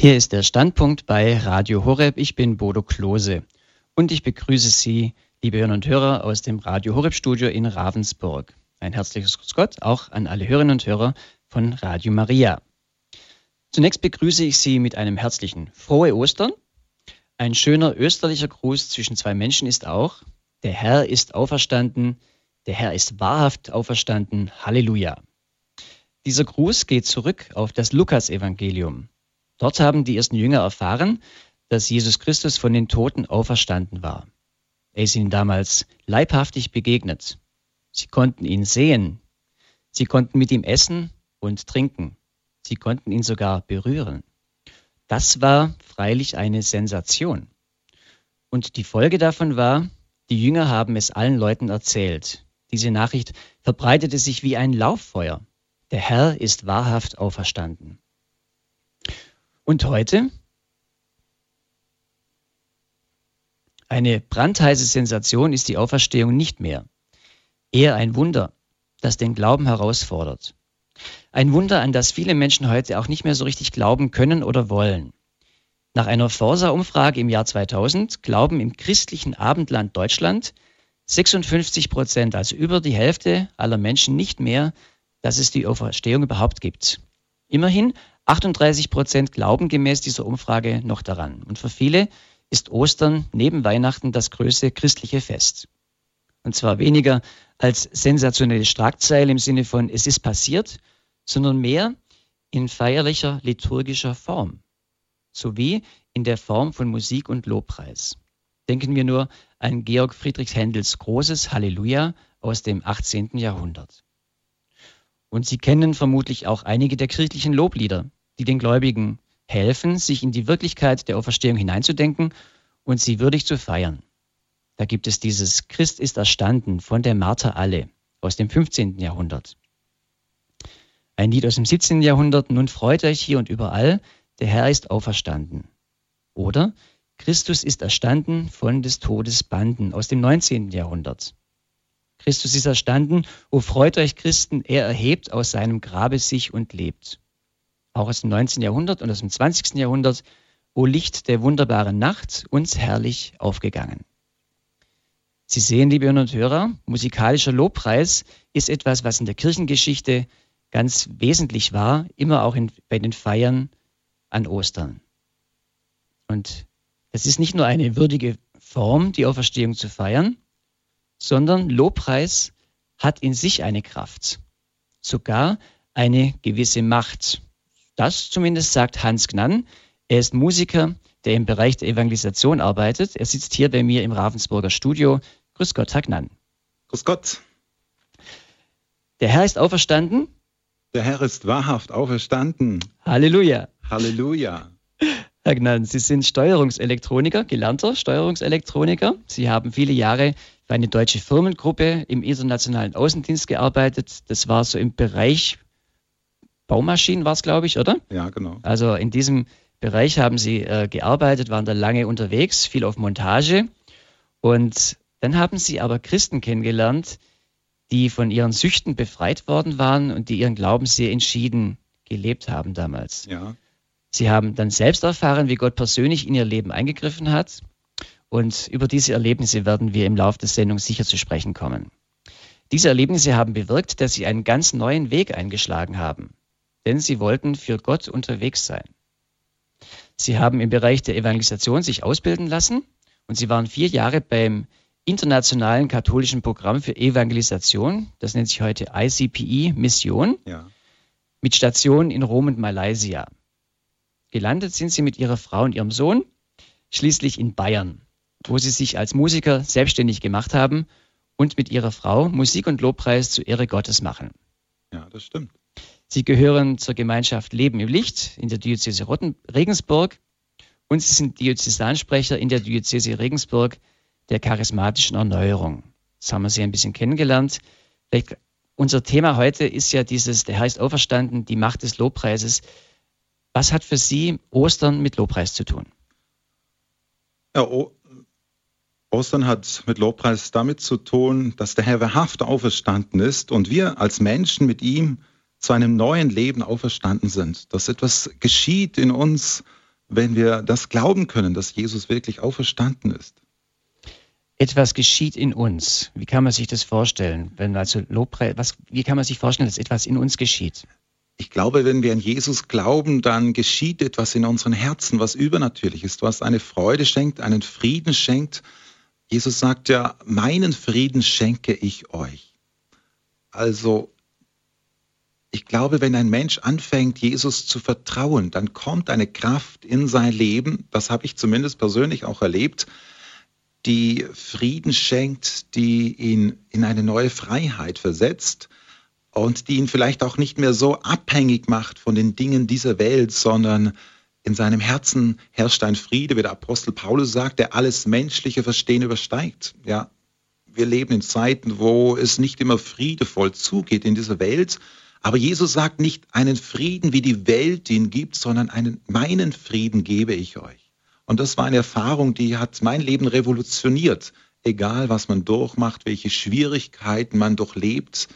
Hier ist der Standpunkt bei Radio Horeb. Ich bin Bodo Klose und ich begrüße Sie, liebe Hörerinnen und Hörer, aus dem Radio Horeb Studio in Ravensburg. Ein herzliches Grüß Gott auch an alle Hörerinnen und Hörer von Radio Maria. Zunächst begrüße ich Sie mit einem herzlichen Frohe Ostern. Ein schöner österlicher Gruß zwischen zwei Menschen ist auch, der Herr ist auferstanden, der Herr ist wahrhaft auferstanden, Halleluja. Dieser Gruß geht zurück auf das Lukasevangelium. Dort haben die ersten Jünger erfahren, dass Jesus Christus von den Toten auferstanden war. Er ist ihnen damals leibhaftig begegnet. Sie konnten ihn sehen. Sie konnten mit ihm essen und trinken. Sie konnten ihn sogar berühren. Das war freilich eine Sensation. Und die Folge davon war, die Jünger haben es allen Leuten erzählt. Diese Nachricht verbreitete sich wie ein Lauffeuer. Der Herr ist wahrhaft auferstanden. Und heute? Eine brandheiße Sensation ist die Auferstehung nicht mehr. Eher ein Wunder, das den Glauben herausfordert. Ein Wunder, an das viele Menschen heute auch nicht mehr so richtig glauben können oder wollen. Nach einer Forsa-Umfrage im Jahr 2000 glauben im christlichen Abendland Deutschland 56 Prozent, also über die Hälfte aller Menschen nicht mehr, dass es die Auferstehung überhaupt gibt. Immerhin 38 Prozent glauben gemäß dieser Umfrage noch daran. Und für viele ist Ostern neben Weihnachten das größte christliche Fest. Und zwar weniger als sensationelle Schlagzeile im Sinne von es ist passiert, sondern mehr in feierlicher liturgischer Form, sowie in der Form von Musik und Lobpreis. Denken wir nur an Georg Friedrich Händels großes Halleluja aus dem 18. Jahrhundert. Und Sie kennen vermutlich auch einige der kirchlichen Loblieder, die den Gläubigen helfen, sich in die Wirklichkeit der Auferstehung hineinzudenken und sie würdig zu feiern. Da gibt es dieses Christ ist erstanden von der Martha Alle aus dem 15. Jahrhundert. Ein Lied aus dem 17. Jahrhundert, nun freut euch hier und überall, der Herr ist auferstanden. Oder Christus ist erstanden von des Todes Banden aus dem 19. Jahrhundert. Christus ist erstanden, o freut euch Christen, er erhebt aus seinem Grabe sich und lebt auch aus dem 19. Jahrhundert und aus dem 20. Jahrhundert, O Licht der wunderbaren Nacht, uns herrlich aufgegangen. Sie sehen, liebe Hörer und Hörer, musikalischer Lobpreis ist etwas, was in der Kirchengeschichte ganz wesentlich war, immer auch in, bei den Feiern an Ostern. Und es ist nicht nur eine würdige Form, die Auferstehung zu feiern, sondern Lobpreis hat in sich eine Kraft, sogar eine gewisse Macht. Das zumindest sagt Hans Gnann. Er ist Musiker, der im Bereich der Evangelisation arbeitet. Er sitzt hier bei mir im Ravensburger Studio. Grüß Gott, Herr Gnann. Grüß Gott. Der Herr ist auferstanden. Der Herr ist wahrhaft auferstanden. Halleluja. Halleluja. Herr Gnann, Sie sind Steuerungselektroniker, gelernter Steuerungselektroniker. Sie haben viele Jahre für eine deutsche Firmengruppe im internationalen Außendienst gearbeitet. Das war so im Bereich Baumaschinen war es, glaube ich, oder? Ja, genau. Also in diesem Bereich haben Sie äh, gearbeitet, waren da lange unterwegs, viel auf Montage. Und dann haben Sie aber Christen kennengelernt, die von ihren Süchten befreit worden waren und die ihren Glauben sehr entschieden gelebt haben damals. Ja. Sie haben dann selbst erfahren, wie Gott persönlich in ihr Leben eingegriffen hat. Und über diese Erlebnisse werden wir im Laufe der Sendung sicher zu sprechen kommen. Diese Erlebnisse haben bewirkt, dass sie einen ganz neuen Weg eingeschlagen haben denn sie wollten für Gott unterwegs sein. Sie haben im Bereich der Evangelisation sich ausbilden lassen und sie waren vier Jahre beim internationalen katholischen Programm für Evangelisation, das nennt sich heute ICPE Mission, ja. mit Stationen in Rom und Malaysia. Gelandet sind sie mit ihrer Frau und ihrem Sohn schließlich in Bayern, wo sie sich als Musiker selbstständig gemacht haben und mit ihrer Frau Musik und Lobpreis zur Ehre Gottes machen. Ja, das stimmt. Sie gehören zur Gemeinschaft Leben im Licht in der Diözese Rotten Regensburg und Sie sind Diözesansprecher in der Diözese Regensburg der charismatischen Erneuerung. Das haben wir Sie ein bisschen kennengelernt. Vielleicht unser Thema heute ist ja dieses, der heißt auferstanden, die Macht des Lobpreises. Was hat für Sie Ostern mit Lobpreis zu tun? Ja, o Ostern hat mit Lobpreis damit zu tun, dass der Herr wahrhaft auferstanden ist und wir als Menschen mit ihm zu einem neuen Leben auferstanden sind, dass etwas geschieht in uns, wenn wir das glauben können, dass Jesus wirklich auferstanden ist. Etwas geschieht in uns. Wie kann man sich das vorstellen? Wenn also Lobpreis, was, wie kann man sich vorstellen, dass etwas in uns geschieht? Ich glaube, wenn wir an Jesus glauben, dann geschieht etwas in unseren Herzen, was übernatürlich ist, was eine Freude schenkt, einen Frieden schenkt. Jesus sagt ja, meinen Frieden schenke ich euch. Also ich glaube, wenn ein Mensch anfängt, Jesus zu vertrauen, dann kommt eine Kraft in sein Leben, das habe ich zumindest persönlich auch erlebt, die Frieden schenkt, die ihn in eine neue Freiheit versetzt und die ihn vielleicht auch nicht mehr so abhängig macht von den Dingen dieser Welt, sondern in seinem Herzen herrscht ein Friede, wie der Apostel Paulus sagt, der alles menschliche Verstehen übersteigt. Ja, wir leben in Zeiten, wo es nicht immer friedevoll zugeht in dieser Welt, aber Jesus sagt nicht einen Frieden, wie die Welt ihn gibt, sondern einen meinen Frieden gebe ich euch. Und das war eine Erfahrung, die hat mein Leben revolutioniert. Egal, was man durchmacht, welche Schwierigkeiten man durchlebt,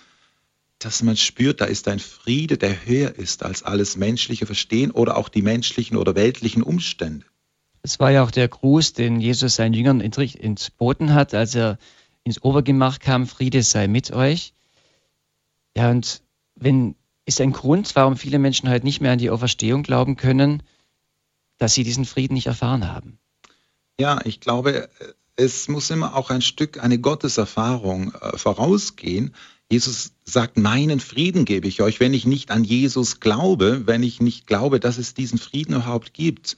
dass man spürt, da ist ein Friede, der höher ist als alles menschliche Verstehen oder auch die menschlichen oder weltlichen Umstände. Es war ja auch der Gruß, den Jesus seinen Jüngern entboten hat, als er ins Obergemach kam, Friede sei mit euch. Ja, und wenn, ist ein Grund, warum viele Menschen heute nicht mehr an die Auferstehung glauben können, dass sie diesen Frieden nicht erfahren haben. Ja, ich glaube, es muss immer auch ein Stück eine Gotteserfahrung äh, vorausgehen. Jesus sagt, meinen Frieden gebe ich euch, wenn ich nicht an Jesus glaube, wenn ich nicht glaube, dass es diesen Frieden überhaupt gibt.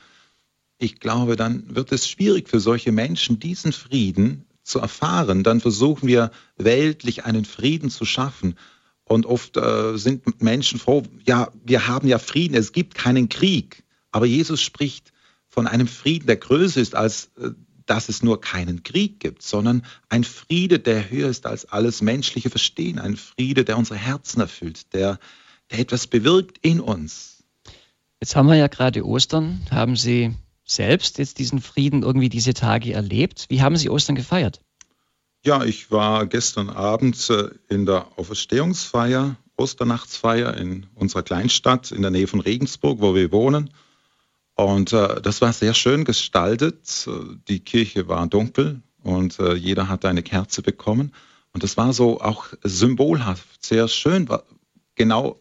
Ich glaube, dann wird es schwierig für solche Menschen, diesen Frieden zu erfahren. Dann versuchen wir weltlich einen Frieden zu schaffen. Und oft äh, sind Menschen froh, ja, wir haben ja Frieden, es gibt keinen Krieg. Aber Jesus spricht von einem Frieden, der größer ist, als äh, dass es nur keinen Krieg gibt, sondern ein Friede, der höher ist als alles menschliche Verstehen, ein Friede, der unsere Herzen erfüllt, der, der etwas bewirkt in uns. Jetzt haben wir ja gerade Ostern. Haben Sie selbst jetzt diesen Frieden irgendwie diese Tage erlebt? Wie haben Sie Ostern gefeiert? Ja, ich war gestern Abend äh, in der Auferstehungsfeier, Osternachtsfeier in unserer Kleinstadt in der Nähe von Regensburg, wo wir wohnen. Und äh, das war sehr schön gestaltet. Die Kirche war dunkel und äh, jeder hatte eine Kerze bekommen. Und das war so auch symbolhaft, sehr schön. Genau,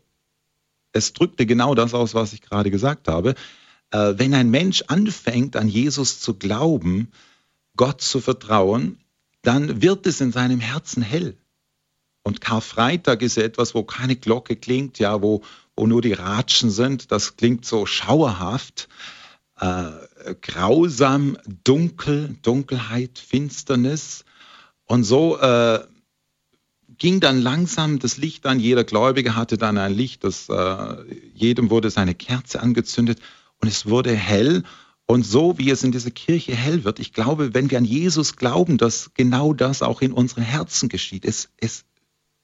es drückte genau das aus, was ich gerade gesagt habe. Äh, wenn ein Mensch anfängt, an Jesus zu glauben, Gott zu vertrauen, dann wird es in seinem Herzen hell. Und Karfreitag ist etwas, wo keine Glocke klingt, ja, wo, wo nur die Ratschen sind. Das klingt so schauerhaft, äh, grausam, dunkel, Dunkelheit, Finsternis. Und so äh, ging dann langsam das Licht an. Jeder Gläubige hatte dann ein Licht, das, äh, jedem wurde seine Kerze angezündet und es wurde hell. Und so wie es in dieser Kirche hell wird, ich glaube, wenn wir an Jesus glauben, dass genau das auch in unseren Herzen geschieht. Es, es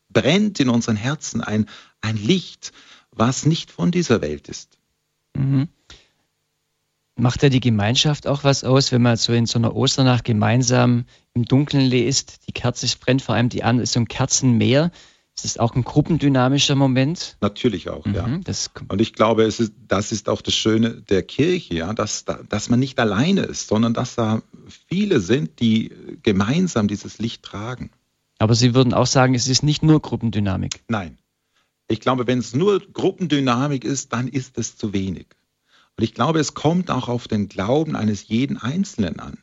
brennt in unseren Herzen ein, ein Licht, was nicht von dieser Welt ist. Mhm. Macht ja die Gemeinschaft auch was aus, wenn man so in so einer Osternacht gemeinsam im Dunkeln liest? Die Kerze brennt vor allem die an, ist so ein Kerzenmeer. Ist das auch ein gruppendynamischer Moment? Natürlich auch, mhm, ja. Und ich glaube, es ist, das ist auch das Schöne der Kirche, ja, dass, dass man nicht alleine ist, sondern dass da viele sind, die gemeinsam dieses Licht tragen. Aber Sie würden auch sagen, es ist nicht nur Gruppendynamik. Nein. Ich glaube, wenn es nur Gruppendynamik ist, dann ist es zu wenig. Und ich glaube, es kommt auch auf den Glauben eines jeden Einzelnen an.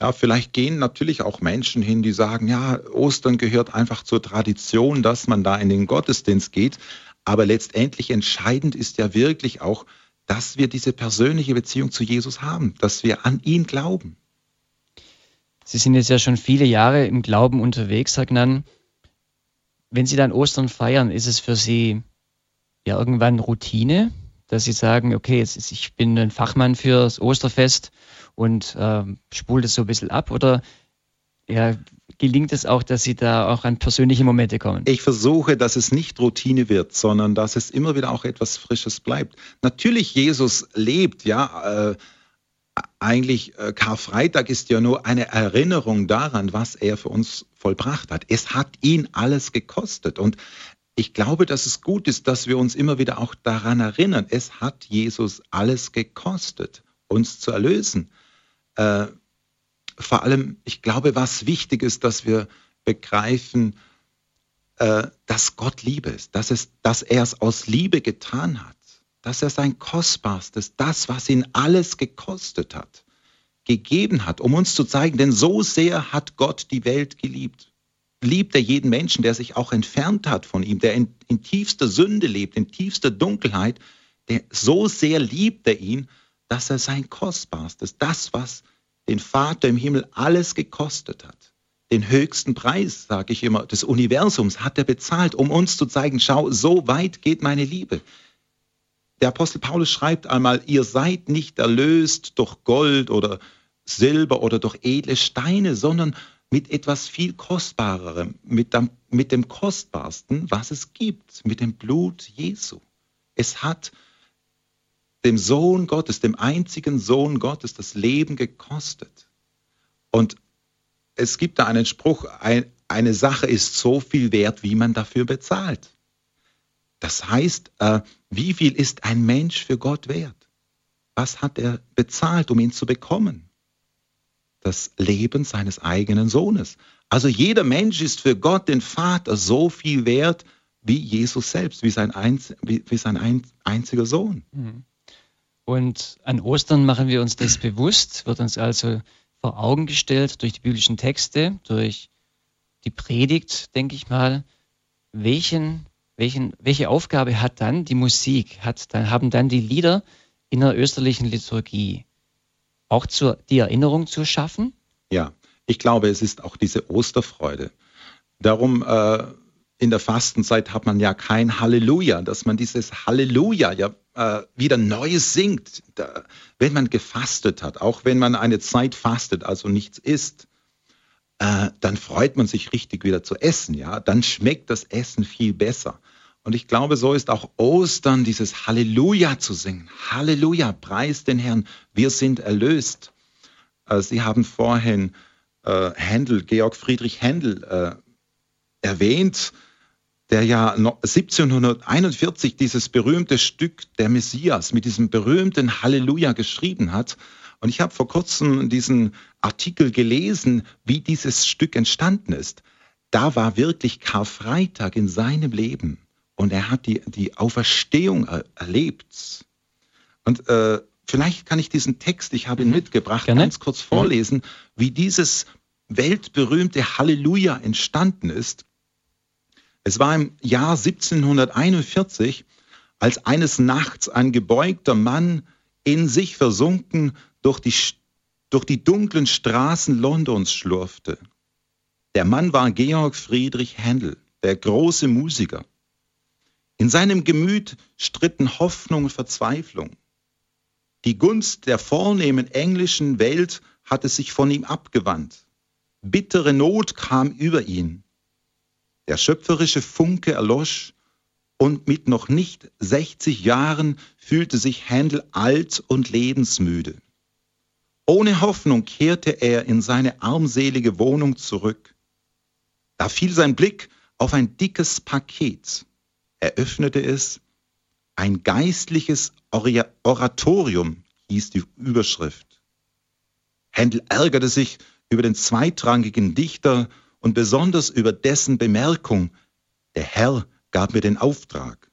Ja, vielleicht gehen natürlich auch Menschen hin, die sagen, ja, Ostern gehört einfach zur Tradition, dass man da in den Gottesdienst geht. Aber letztendlich entscheidend ist ja wirklich auch, dass wir diese persönliche Beziehung zu Jesus haben, dass wir an ihn glauben. Sie sind jetzt ja schon viele Jahre im Glauben unterwegs, Herr Gnan. Wenn Sie dann Ostern feiern, ist es für Sie ja irgendwann Routine, dass Sie sagen, okay, jetzt ich bin ein Fachmann fürs Osterfest und äh, spult es so ein bisschen ab? Oder ja, gelingt es auch, dass Sie da auch an persönliche Momente kommen? Ich versuche, dass es nicht Routine wird, sondern dass es immer wieder auch etwas Frisches bleibt. Natürlich, Jesus lebt, ja. Äh, eigentlich äh, Karfreitag ist ja nur eine Erinnerung daran, was er für uns vollbracht hat. Es hat ihn alles gekostet und ich glaube, dass es gut ist, dass wir uns immer wieder auch daran erinnern, es hat Jesus alles gekostet, uns zu erlösen. Äh, vor allem, ich glaube, was wichtig ist, dass wir begreifen, äh, dass Gott Liebe ist, dass, es, dass er es aus Liebe getan hat, dass er sein Kostbarstes, das, was ihn alles gekostet hat, gegeben hat, um uns zu zeigen, denn so sehr hat Gott die Welt geliebt. Liebt er jeden Menschen, der sich auch entfernt hat von ihm, der in, in tiefster Sünde lebt, in tiefster Dunkelheit, der, so sehr liebt er ihn, dass er sein Kostbarstes, das, was den Vater im Himmel alles gekostet hat, den höchsten Preis, sage ich immer, des Universums hat er bezahlt, um uns zu zeigen, schau, so weit geht meine Liebe. Der Apostel Paulus schreibt einmal, ihr seid nicht erlöst durch Gold oder Silber oder durch edle Steine, sondern mit etwas viel Kostbarerem, mit dem, mit dem Kostbarsten, was es gibt, mit dem Blut Jesu. Es hat dem Sohn Gottes, dem einzigen Sohn Gottes, das Leben gekostet. Und es gibt da einen Spruch, ein, eine Sache ist so viel wert, wie man dafür bezahlt. Das heißt, äh, wie viel ist ein Mensch für Gott wert? Was hat er bezahlt, um ihn zu bekommen? Das Leben seines eigenen Sohnes. Also jeder Mensch ist für Gott, den Vater, so viel wert wie Jesus selbst, wie sein, einz, wie, wie sein ein, einziger Sohn. Mhm. Und an Ostern machen wir uns das bewusst, wird uns also vor Augen gestellt durch die biblischen Texte, durch die Predigt, denke ich mal, welchen welchen, welche Aufgabe hat dann die Musik, hat dann, haben dann die Lieder in der österlichen Liturgie? Auch zur, die Erinnerung zu schaffen? Ja, ich glaube, es ist auch diese Osterfreude. Darum äh, in der Fastenzeit hat man ja kein Halleluja, dass man dieses Halleluja ja äh, wieder neu singt, da, wenn man gefastet hat, auch wenn man eine Zeit fastet, also nichts isst äh, dann freut man sich richtig wieder zu essen, ja, dann schmeckt das Essen viel besser. Und ich glaube, so ist auch Ostern dieses Halleluja zu singen. Halleluja, preis den Herrn, wir sind erlöst. Äh, Sie haben vorhin äh, Händel, Georg Friedrich Händel äh, erwähnt, der ja 1741 dieses berühmte Stück der Messias mit diesem berühmten Halleluja geschrieben hat. Und ich habe vor kurzem diesen Artikel gelesen, wie dieses Stück entstanden ist. Da war wirklich Karfreitag in seinem Leben und er hat die, die Auferstehung er, erlebt. Und äh, vielleicht kann ich diesen Text, ich habe ihn mhm. mitgebracht, Gerne. ganz kurz vorlesen, wie dieses weltberühmte Halleluja entstanden ist. Es war im Jahr 1741, als eines Nachts ein gebeugter Mann in sich versunken durch die, durch die dunklen Straßen Londons schlurfte. Der Mann war Georg Friedrich Händel, der große Musiker. In seinem Gemüt stritten Hoffnung und Verzweiflung. Die Gunst der vornehmen englischen Welt hatte sich von ihm abgewandt. Bittere Not kam über ihn. Der schöpferische Funke erlosch und mit noch nicht 60 Jahren fühlte sich Händel alt und lebensmüde. Ohne Hoffnung kehrte er in seine armselige Wohnung zurück. Da fiel sein Blick auf ein dickes Paket. Er öffnete es. Ein geistliches Oratorium hieß die Überschrift. Händel ärgerte sich über den zweitrangigen Dichter und besonders über dessen Bemerkung, der Herr gab mir den Auftrag.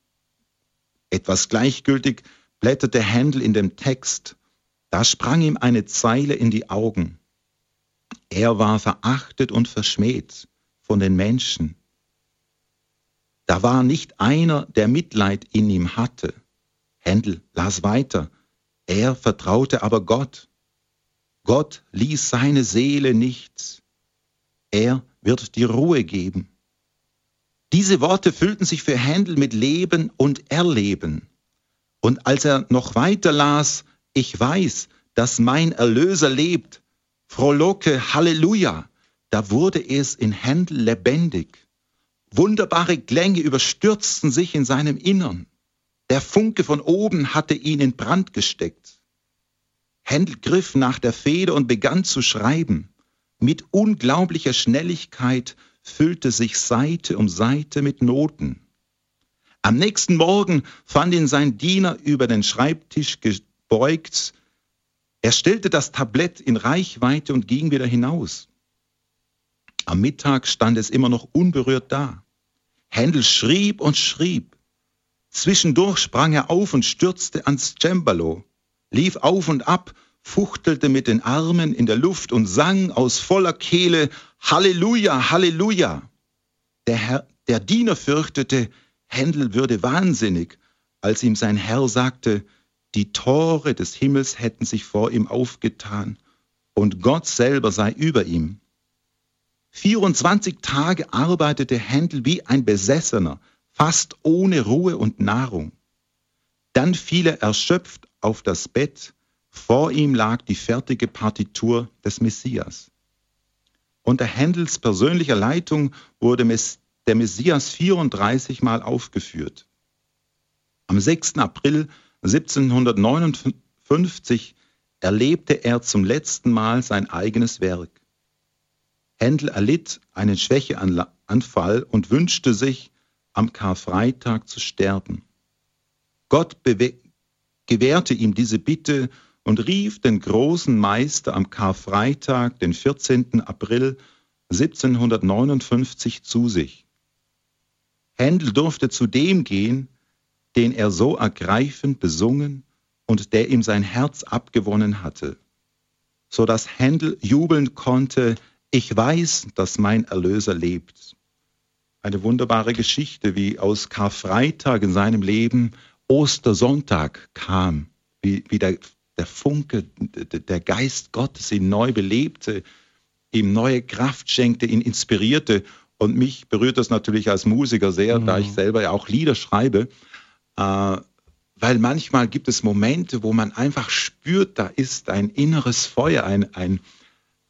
Etwas gleichgültig blätterte Händel in dem Text da sprang ihm eine Zeile in die Augen. Er war verachtet und verschmäht von den Menschen. Da war nicht einer, der Mitleid in ihm hatte. Händel las weiter. Er vertraute aber Gott. Gott ließ seine Seele nichts. Er wird die Ruhe geben. Diese Worte füllten sich für Händel mit Leben und Erleben. Und als er noch weiter las, ich weiß, dass mein Erlöser lebt. Frohlocke, Halleluja. Da wurde es in Händel lebendig. Wunderbare Klänge überstürzten sich in seinem Innern. Der Funke von oben hatte ihn in Brand gesteckt. Händel griff nach der Feder und begann zu schreiben. Mit unglaublicher Schnelligkeit füllte sich Seite um Seite mit Noten. Am nächsten Morgen fand ihn sein Diener über den Schreibtisch gebeugt. Er stellte das Tablett in Reichweite und ging wieder hinaus. Am Mittag stand es immer noch unberührt da. Händel schrieb und schrieb. Zwischendurch sprang er auf und stürzte ans Cembalo, lief auf und ab, fuchtelte mit den Armen in der Luft und sang aus voller Kehle Halleluja, Halleluja. Der, Herr, der Diener fürchtete, Händel würde wahnsinnig, als ihm sein Herr sagte, die Tore des Himmels hätten sich vor ihm aufgetan und Gott selber sei über ihm. 24 Tage arbeitete Händel wie ein Besessener, fast ohne Ruhe und Nahrung. Dann fiel er erschöpft auf das Bett, vor ihm lag die fertige Partitur des Messias. Unter Händels persönlicher Leitung wurde der Messias 34 Mal aufgeführt. Am 6. April 1759 erlebte er zum letzten Mal sein eigenes Werk. Händel erlitt einen Schwächeanfall und wünschte sich, am Karfreitag zu sterben. Gott gewährte ihm diese Bitte und rief den großen Meister am Karfreitag, den 14. April 1759, zu sich. Händel durfte zu dem gehen, den er so ergreifend besungen und der ihm sein Herz abgewonnen hatte, so dass Händel jubeln konnte, ich weiß, dass mein Erlöser lebt. Eine wunderbare Geschichte, wie aus Karfreitag in seinem Leben Ostersonntag kam, wie, wie der, der Funke, der Geist Gottes ihn neu belebte, ihm neue Kraft schenkte, ihn inspirierte. Und mich berührt das natürlich als Musiker sehr, mhm. da ich selber ja auch Lieder schreibe, äh, weil manchmal gibt es Momente, wo man einfach spürt, da ist ein inneres Feuer, ein, ein,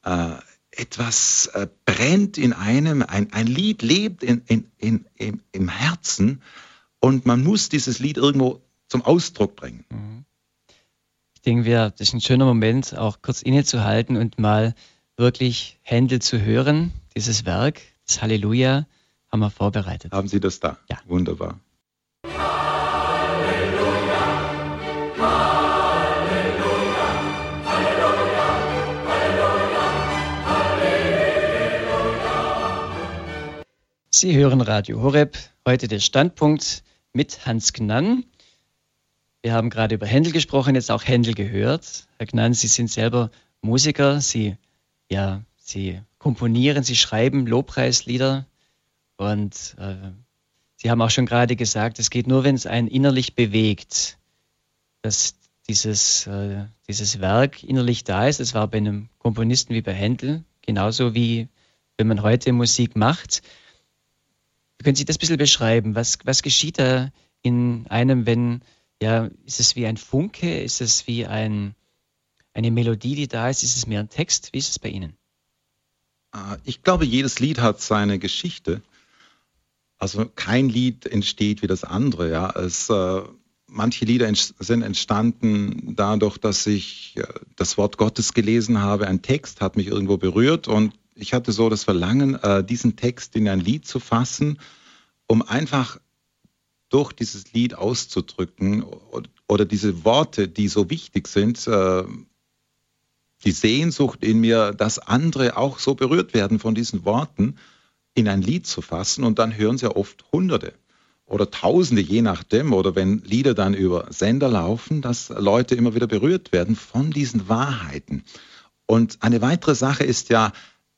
äh, etwas äh, brennt in einem, ein, ein Lied lebt in, in, in, im, im Herzen und man muss dieses Lied irgendwo zum Ausdruck bringen. Mhm. Ich denke, wir, das ist ein schöner Moment, auch kurz innezuhalten und mal wirklich Händel zu hören. Dieses Werk, das Halleluja, haben wir vorbereitet. Haben Sie das da? Ja. Wunderbar. Sie hören Radio Horeb, heute der Standpunkt mit Hans Gnann. Wir haben gerade über Händel gesprochen, jetzt auch Händel gehört. Herr Gnann, Sie sind selber Musiker, Sie, ja, Sie komponieren, Sie schreiben Lobpreislieder und äh, Sie haben auch schon gerade gesagt, es geht nur, wenn es einen innerlich bewegt, dass dieses, äh, dieses Werk innerlich da ist. Es war bei einem Komponisten wie bei Händel, genauso wie wenn man heute Musik macht. Können Sie das ein bisschen beschreiben? Was, was geschieht da in einem, wenn, ja, ist es wie ein Funke? Ist es wie ein, eine Melodie, die da ist? Ist es mehr ein Text? Wie ist es bei Ihnen? Ah, ich glaube, jedes Lied hat seine Geschichte. Also kein Lied entsteht wie das andere. Ja. Es, äh, manche Lieder ent sind entstanden dadurch, dass ich äh, das Wort Gottes gelesen habe. Ein Text hat mich irgendwo berührt und ich hatte so das Verlangen, äh, diesen Text in ein Lied zu fassen, um einfach durch dieses Lied auszudrücken oder diese Worte, die so wichtig sind, äh, die Sehnsucht in mir, dass andere auch so berührt werden von diesen Worten, in ein Lied zu fassen. Und dann hören sie ja oft Hunderte oder Tausende, je nachdem, oder wenn Lieder dann über Sender laufen, dass Leute immer wieder berührt werden von diesen Wahrheiten. Und eine weitere Sache ist ja,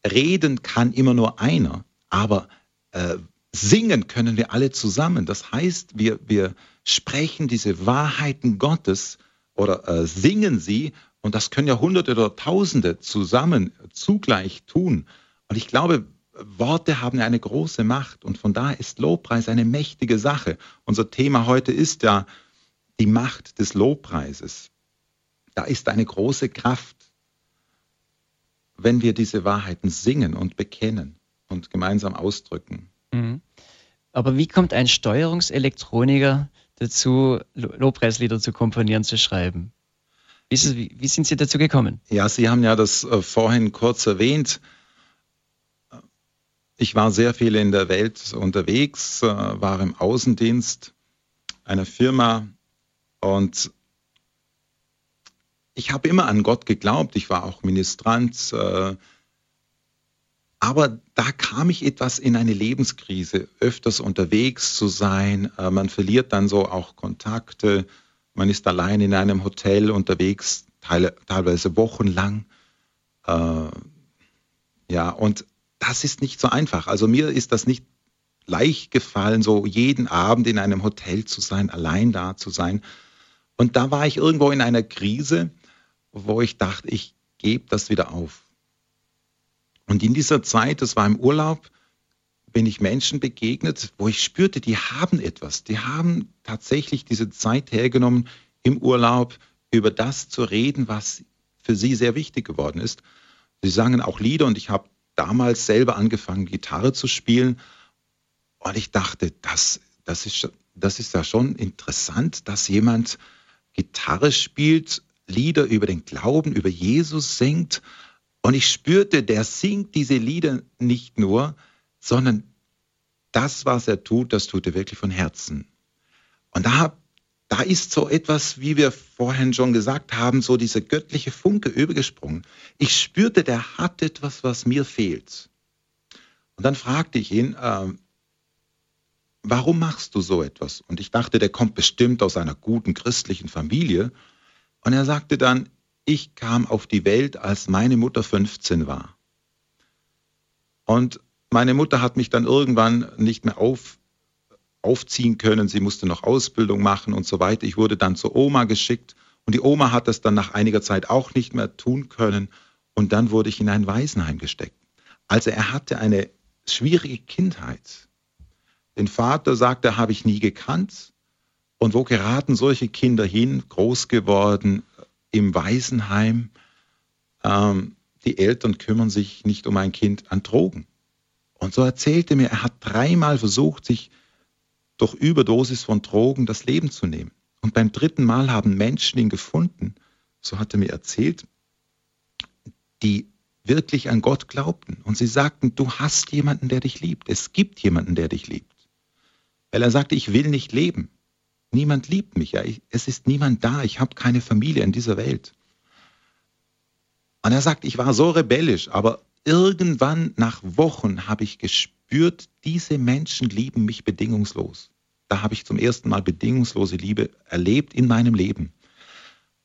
reden kann immer nur einer, aber äh, singen können wir alle zusammen. Das heißt, wir, wir sprechen diese Wahrheiten Gottes oder äh, singen sie und das können ja Hunderte oder Tausende zusammen zugleich tun. Und ich glaube, Worte haben eine große Macht und von daher ist Lobpreis eine mächtige Sache. Unser Thema heute ist ja die Macht des Lobpreises. Da ist eine große Kraft wenn wir diese Wahrheiten singen und bekennen und gemeinsam ausdrücken. Mhm. Aber wie kommt ein Steuerungselektroniker dazu, Lobpreislieder zu komponieren, zu schreiben? Wie, es, wie, sind Sie dazu gekommen? Ja, Sie haben ja das äh, vorhin kurz erwähnt. Ich war sehr viel in der Welt unterwegs, äh, war im Außendienst einer Firma und ich habe immer an Gott geglaubt. Ich war auch Ministrant. Äh, aber da kam ich etwas in eine Lebenskrise, öfters unterwegs zu sein. Äh, man verliert dann so auch Kontakte. Man ist allein in einem Hotel unterwegs, teilweise wochenlang. Äh, ja, und das ist nicht so einfach. Also mir ist das nicht leicht gefallen, so jeden Abend in einem Hotel zu sein, allein da zu sein. Und da war ich irgendwo in einer Krise, wo ich dachte, ich gebe das wieder auf. Und in dieser Zeit, das war im Urlaub, bin ich Menschen begegnet, wo ich spürte, die haben etwas. Die haben tatsächlich diese Zeit hergenommen, im Urlaub über das zu reden, was für sie sehr wichtig geworden ist. Sie sangen auch Lieder und ich habe damals selber angefangen, Gitarre zu spielen. Und ich dachte, das, das, ist, das ist ja schon interessant, dass jemand Gitarre spielt, Lieder über den Glauben, über Jesus singt. Und ich spürte, der singt diese Lieder nicht nur, sondern das, was er tut, das tut er wirklich von Herzen. Und da, da ist so etwas, wie wir vorhin schon gesagt haben, so diese göttliche Funke übergesprungen. Ich spürte, der hat etwas, was mir fehlt. Und dann fragte ich ihn, äh, warum machst du so etwas? Und ich dachte, der kommt bestimmt aus einer guten christlichen Familie. Und er sagte dann, ich kam auf die Welt, als meine Mutter 15 war. Und meine Mutter hat mich dann irgendwann nicht mehr auf, aufziehen können. Sie musste noch Ausbildung machen und so weiter. Ich wurde dann zur Oma geschickt und die Oma hat das dann nach einiger Zeit auch nicht mehr tun können. Und dann wurde ich in ein Waisenheim gesteckt. Also er hatte eine schwierige Kindheit. Den Vater, sagt er, habe ich nie gekannt. Und wo geraten solche Kinder hin, groß geworden im Waisenheim? Ähm, die Eltern kümmern sich nicht um ein Kind an Drogen. Und so erzählte mir, er hat dreimal versucht, sich durch Überdosis von Drogen das Leben zu nehmen. Und beim dritten Mal haben Menschen ihn gefunden, so hat er mir erzählt, die wirklich an Gott glaubten. Und sie sagten, du hast jemanden, der dich liebt. Es gibt jemanden, der dich liebt. Weil er sagte, ich will nicht leben. Niemand liebt mich. Ja. Ich, es ist niemand da. Ich habe keine Familie in dieser Welt. Und er sagt, ich war so rebellisch, aber irgendwann nach Wochen habe ich gespürt, diese Menschen lieben mich bedingungslos. Da habe ich zum ersten Mal bedingungslose Liebe erlebt in meinem Leben.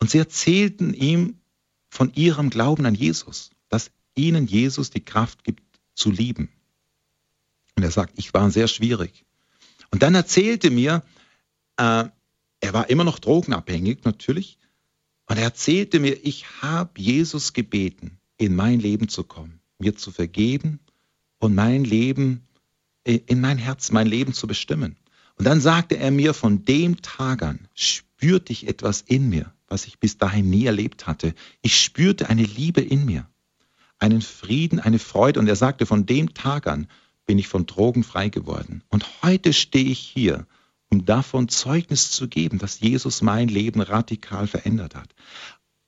Und sie erzählten ihm von ihrem Glauben an Jesus, dass ihnen Jesus die Kraft gibt zu lieben. Und er sagt, ich war sehr schwierig. Und dann erzählte mir, äh, er war immer noch drogenabhängig natürlich. Und er erzählte mir, ich habe Jesus gebeten, in mein Leben zu kommen, mir zu vergeben und mein Leben, in mein Herz, mein Leben zu bestimmen. Und dann sagte er mir, von dem Tag an spürte ich etwas in mir, was ich bis dahin nie erlebt hatte. Ich spürte eine Liebe in mir, einen Frieden, eine Freude. Und er sagte, von dem Tag an bin ich von Drogen frei geworden. Und heute stehe ich hier um davon Zeugnis zu geben, dass Jesus mein Leben radikal verändert hat.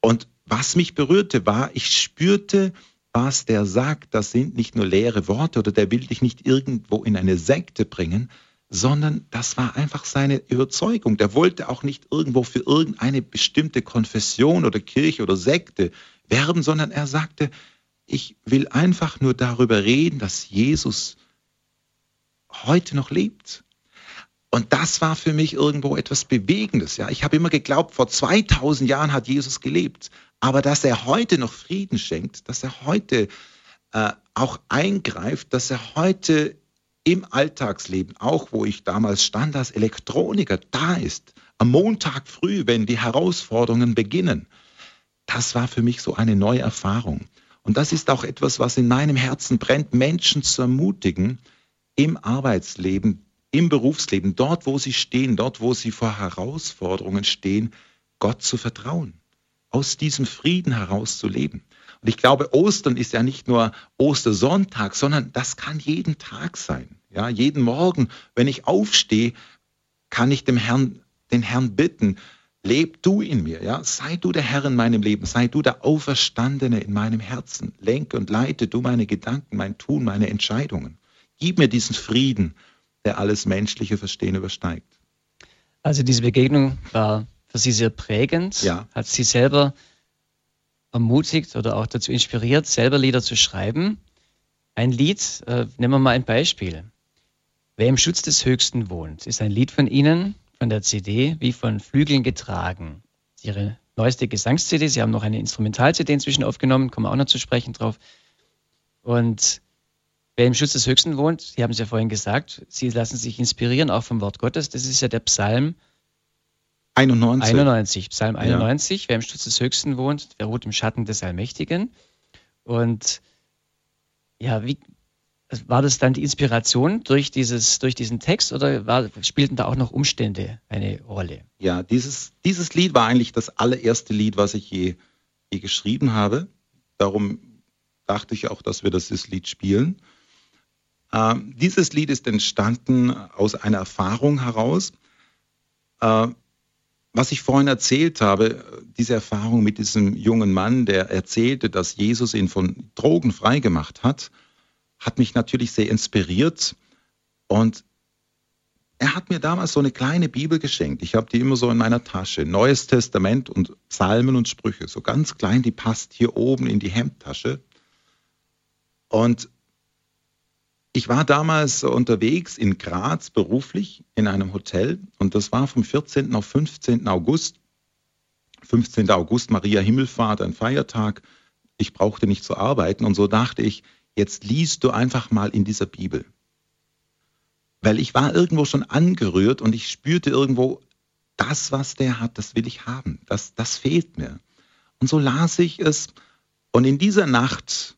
Und was mich berührte war, ich spürte, was der sagt, das sind nicht nur leere Worte oder der will dich nicht irgendwo in eine Sekte bringen, sondern das war einfach seine Überzeugung. Der wollte auch nicht irgendwo für irgendeine bestimmte Konfession oder Kirche oder Sekte werben, sondern er sagte, ich will einfach nur darüber reden, dass Jesus heute noch lebt und das war für mich irgendwo etwas Bewegendes. Ja, ich habe immer geglaubt, vor 2000 Jahren hat Jesus gelebt, aber dass er heute noch Frieden schenkt, dass er heute äh, auch eingreift, dass er heute im Alltagsleben, auch wo ich damals stand als Elektroniker, da ist, am Montag früh, wenn die Herausforderungen beginnen. Das war für mich so eine neue Erfahrung. Und das ist auch etwas, was in meinem Herzen brennt, Menschen zu ermutigen, im Arbeitsleben im Berufsleben, dort, wo sie stehen, dort, wo sie vor Herausforderungen stehen, Gott zu vertrauen, aus diesem Frieden heraus zu leben. Und ich glaube, Ostern ist ja nicht nur Ostersonntag, sondern das kann jeden Tag sein. Ja, jeden Morgen, wenn ich aufstehe, kann ich dem Herrn, den Herrn bitten, leb du in mir, ja, sei du der Herr in meinem Leben, sei du der Auferstandene in meinem Herzen, lenke und leite du meine Gedanken, mein Tun, meine Entscheidungen. Gib mir diesen Frieden, der alles menschliche Verstehen übersteigt. Also diese Begegnung war für Sie sehr prägend, ja. hat Sie selber ermutigt oder auch dazu inspiriert, selber Lieder zu schreiben. Ein Lied, äh, nehmen wir mal ein Beispiel. Wer im Schutz des Höchsten wohnt, ist ein Lied von Ihnen, von der CD, wie von Flügeln getragen. Ihre neueste Gesangs-CD, Sie haben noch eine Instrumental-CD inzwischen aufgenommen, kommen wir auch noch zu sprechen drauf. Und wer im Schutz des Höchsten wohnt, Sie haben es ja vorhin gesagt, Sie lassen sich inspirieren auch vom Wort Gottes. Das ist ja der Psalm 91. 91, Psalm 91. Ja. Wer im Schutz des Höchsten wohnt, der ruht im Schatten des Allmächtigen. Und ja, wie, war das dann die Inspiration durch, dieses, durch diesen Text oder war, spielten da auch noch Umstände eine Rolle? Ja, dieses, dieses Lied war eigentlich das allererste Lied, was ich je, je geschrieben habe. Darum dachte ich auch, dass wir das Lied spielen. Ähm, dieses Lied ist entstanden aus einer Erfahrung heraus. Äh, was ich vorhin erzählt habe, diese Erfahrung mit diesem jungen Mann, der erzählte, dass Jesus ihn von Drogen freigemacht hat, hat mich natürlich sehr inspiriert. Und er hat mir damals so eine kleine Bibel geschenkt. Ich habe die immer so in meiner Tasche. Neues Testament und Psalmen und Sprüche. So ganz klein, die passt hier oben in die Hemdtasche. Und ich war damals unterwegs in Graz beruflich in einem Hotel und das war vom 14. auf 15. August. 15. August, Maria Himmelfahrt, ein Feiertag. Ich brauchte nicht zu arbeiten und so dachte ich, jetzt liest du einfach mal in dieser Bibel. Weil ich war irgendwo schon angerührt und ich spürte irgendwo, das, was der hat, das will ich haben. Das, das fehlt mir. Und so las ich es. Und in dieser Nacht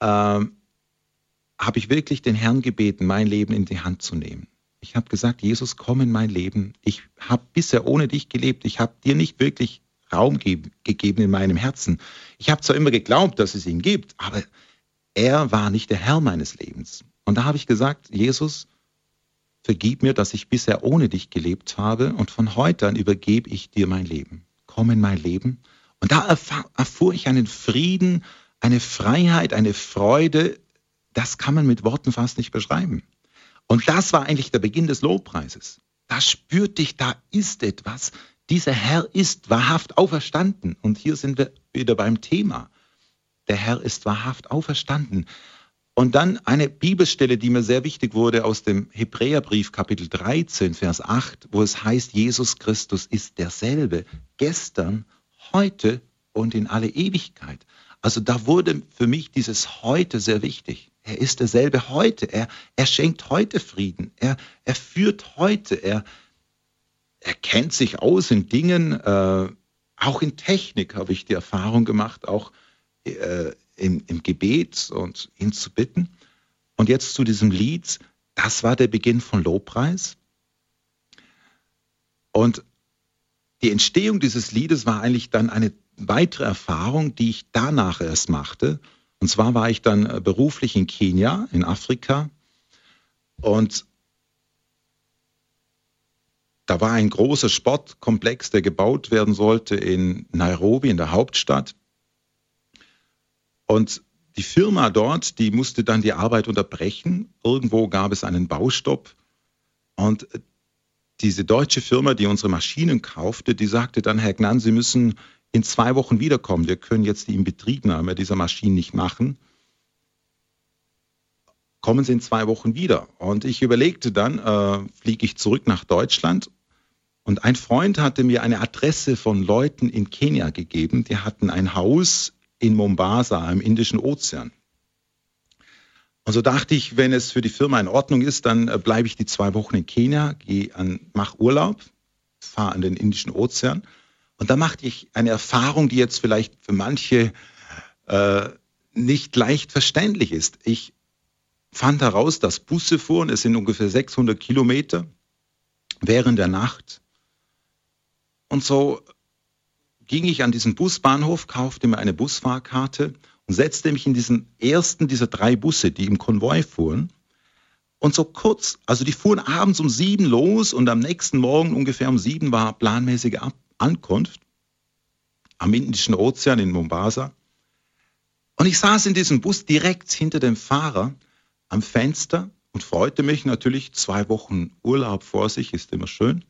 äh, habe ich wirklich den Herrn gebeten, mein Leben in die Hand zu nehmen. Ich habe gesagt, Jesus, komm in mein Leben. Ich habe bisher ohne dich gelebt. Ich habe dir nicht wirklich Raum ge gegeben in meinem Herzen. Ich habe zwar immer geglaubt, dass es ihn gibt, aber er war nicht der Herr meines Lebens. Und da habe ich gesagt, Jesus, vergib mir, dass ich bisher ohne dich gelebt habe und von heute an übergebe ich dir mein Leben. Komm in mein Leben. Und da erfuhr ich einen Frieden, eine Freiheit, eine Freude, das kann man mit Worten fast nicht beschreiben. Und das war eigentlich der Beginn des Lobpreises. Da spürte ich, da ist etwas. Dieser Herr ist wahrhaft auferstanden. Und hier sind wir wieder beim Thema der Herr ist wahrhaft auferstanden. Und dann eine Bibelstelle, die mir sehr wichtig wurde aus dem Hebräerbrief Kapitel 13, Vers 8, wo es heißt, Jesus Christus ist derselbe, gestern, heute und in alle Ewigkeit. Also da wurde für mich dieses heute sehr wichtig. Er ist derselbe heute. Er, er schenkt heute Frieden. Er, er führt heute. Er, er kennt sich aus in Dingen, äh, auch in Technik habe ich die Erfahrung gemacht, auch äh, im, im Gebet und ihn zu bitten. Und jetzt zu diesem Lied, das war der Beginn von Lobpreis. Und die Entstehung dieses Liedes war eigentlich dann eine weitere Erfahrung, die ich danach erst machte. Und zwar war ich dann äh, beruflich in Kenia, in Afrika. Und da war ein großer Sportkomplex, der gebaut werden sollte in Nairobi, in der Hauptstadt. Und die Firma dort, die musste dann die Arbeit unterbrechen. Irgendwo gab es einen Baustopp. Und diese deutsche Firma, die unsere Maschinen kaufte, die sagte dann, Herr Gnan, Sie müssen in zwei Wochen wiederkommen. Wir können jetzt die Inbetriebnahme dieser Maschinen nicht machen. Kommen Sie in zwei Wochen wieder. Und ich überlegte dann, äh, fliege ich zurück nach Deutschland. Und ein Freund hatte mir eine Adresse von Leuten in Kenia gegeben. Die hatten ein Haus in Mombasa im Indischen Ozean. Und so dachte ich, wenn es für die Firma in Ordnung ist, dann äh, bleibe ich die zwei Wochen in Kenia, gehe an, mach Urlaub, fahre an den Indischen Ozean. Und da machte ich eine Erfahrung, die jetzt vielleicht für manche äh, nicht leicht verständlich ist. Ich fand heraus, dass Busse fuhren, es sind ungefähr 600 Kilometer während der Nacht. Und so ging ich an diesen Busbahnhof, kaufte mir eine Busfahrkarte und setzte mich in diesen ersten dieser drei Busse, die im Konvoi fuhren. Und so kurz, also die fuhren abends um sieben los und am nächsten Morgen ungefähr um sieben war planmäßige Ankunft am Indischen Ozean in Mombasa. Und ich saß in diesem Bus direkt hinter dem Fahrer am Fenster und freute mich natürlich, zwei Wochen Urlaub vor sich ist immer schön.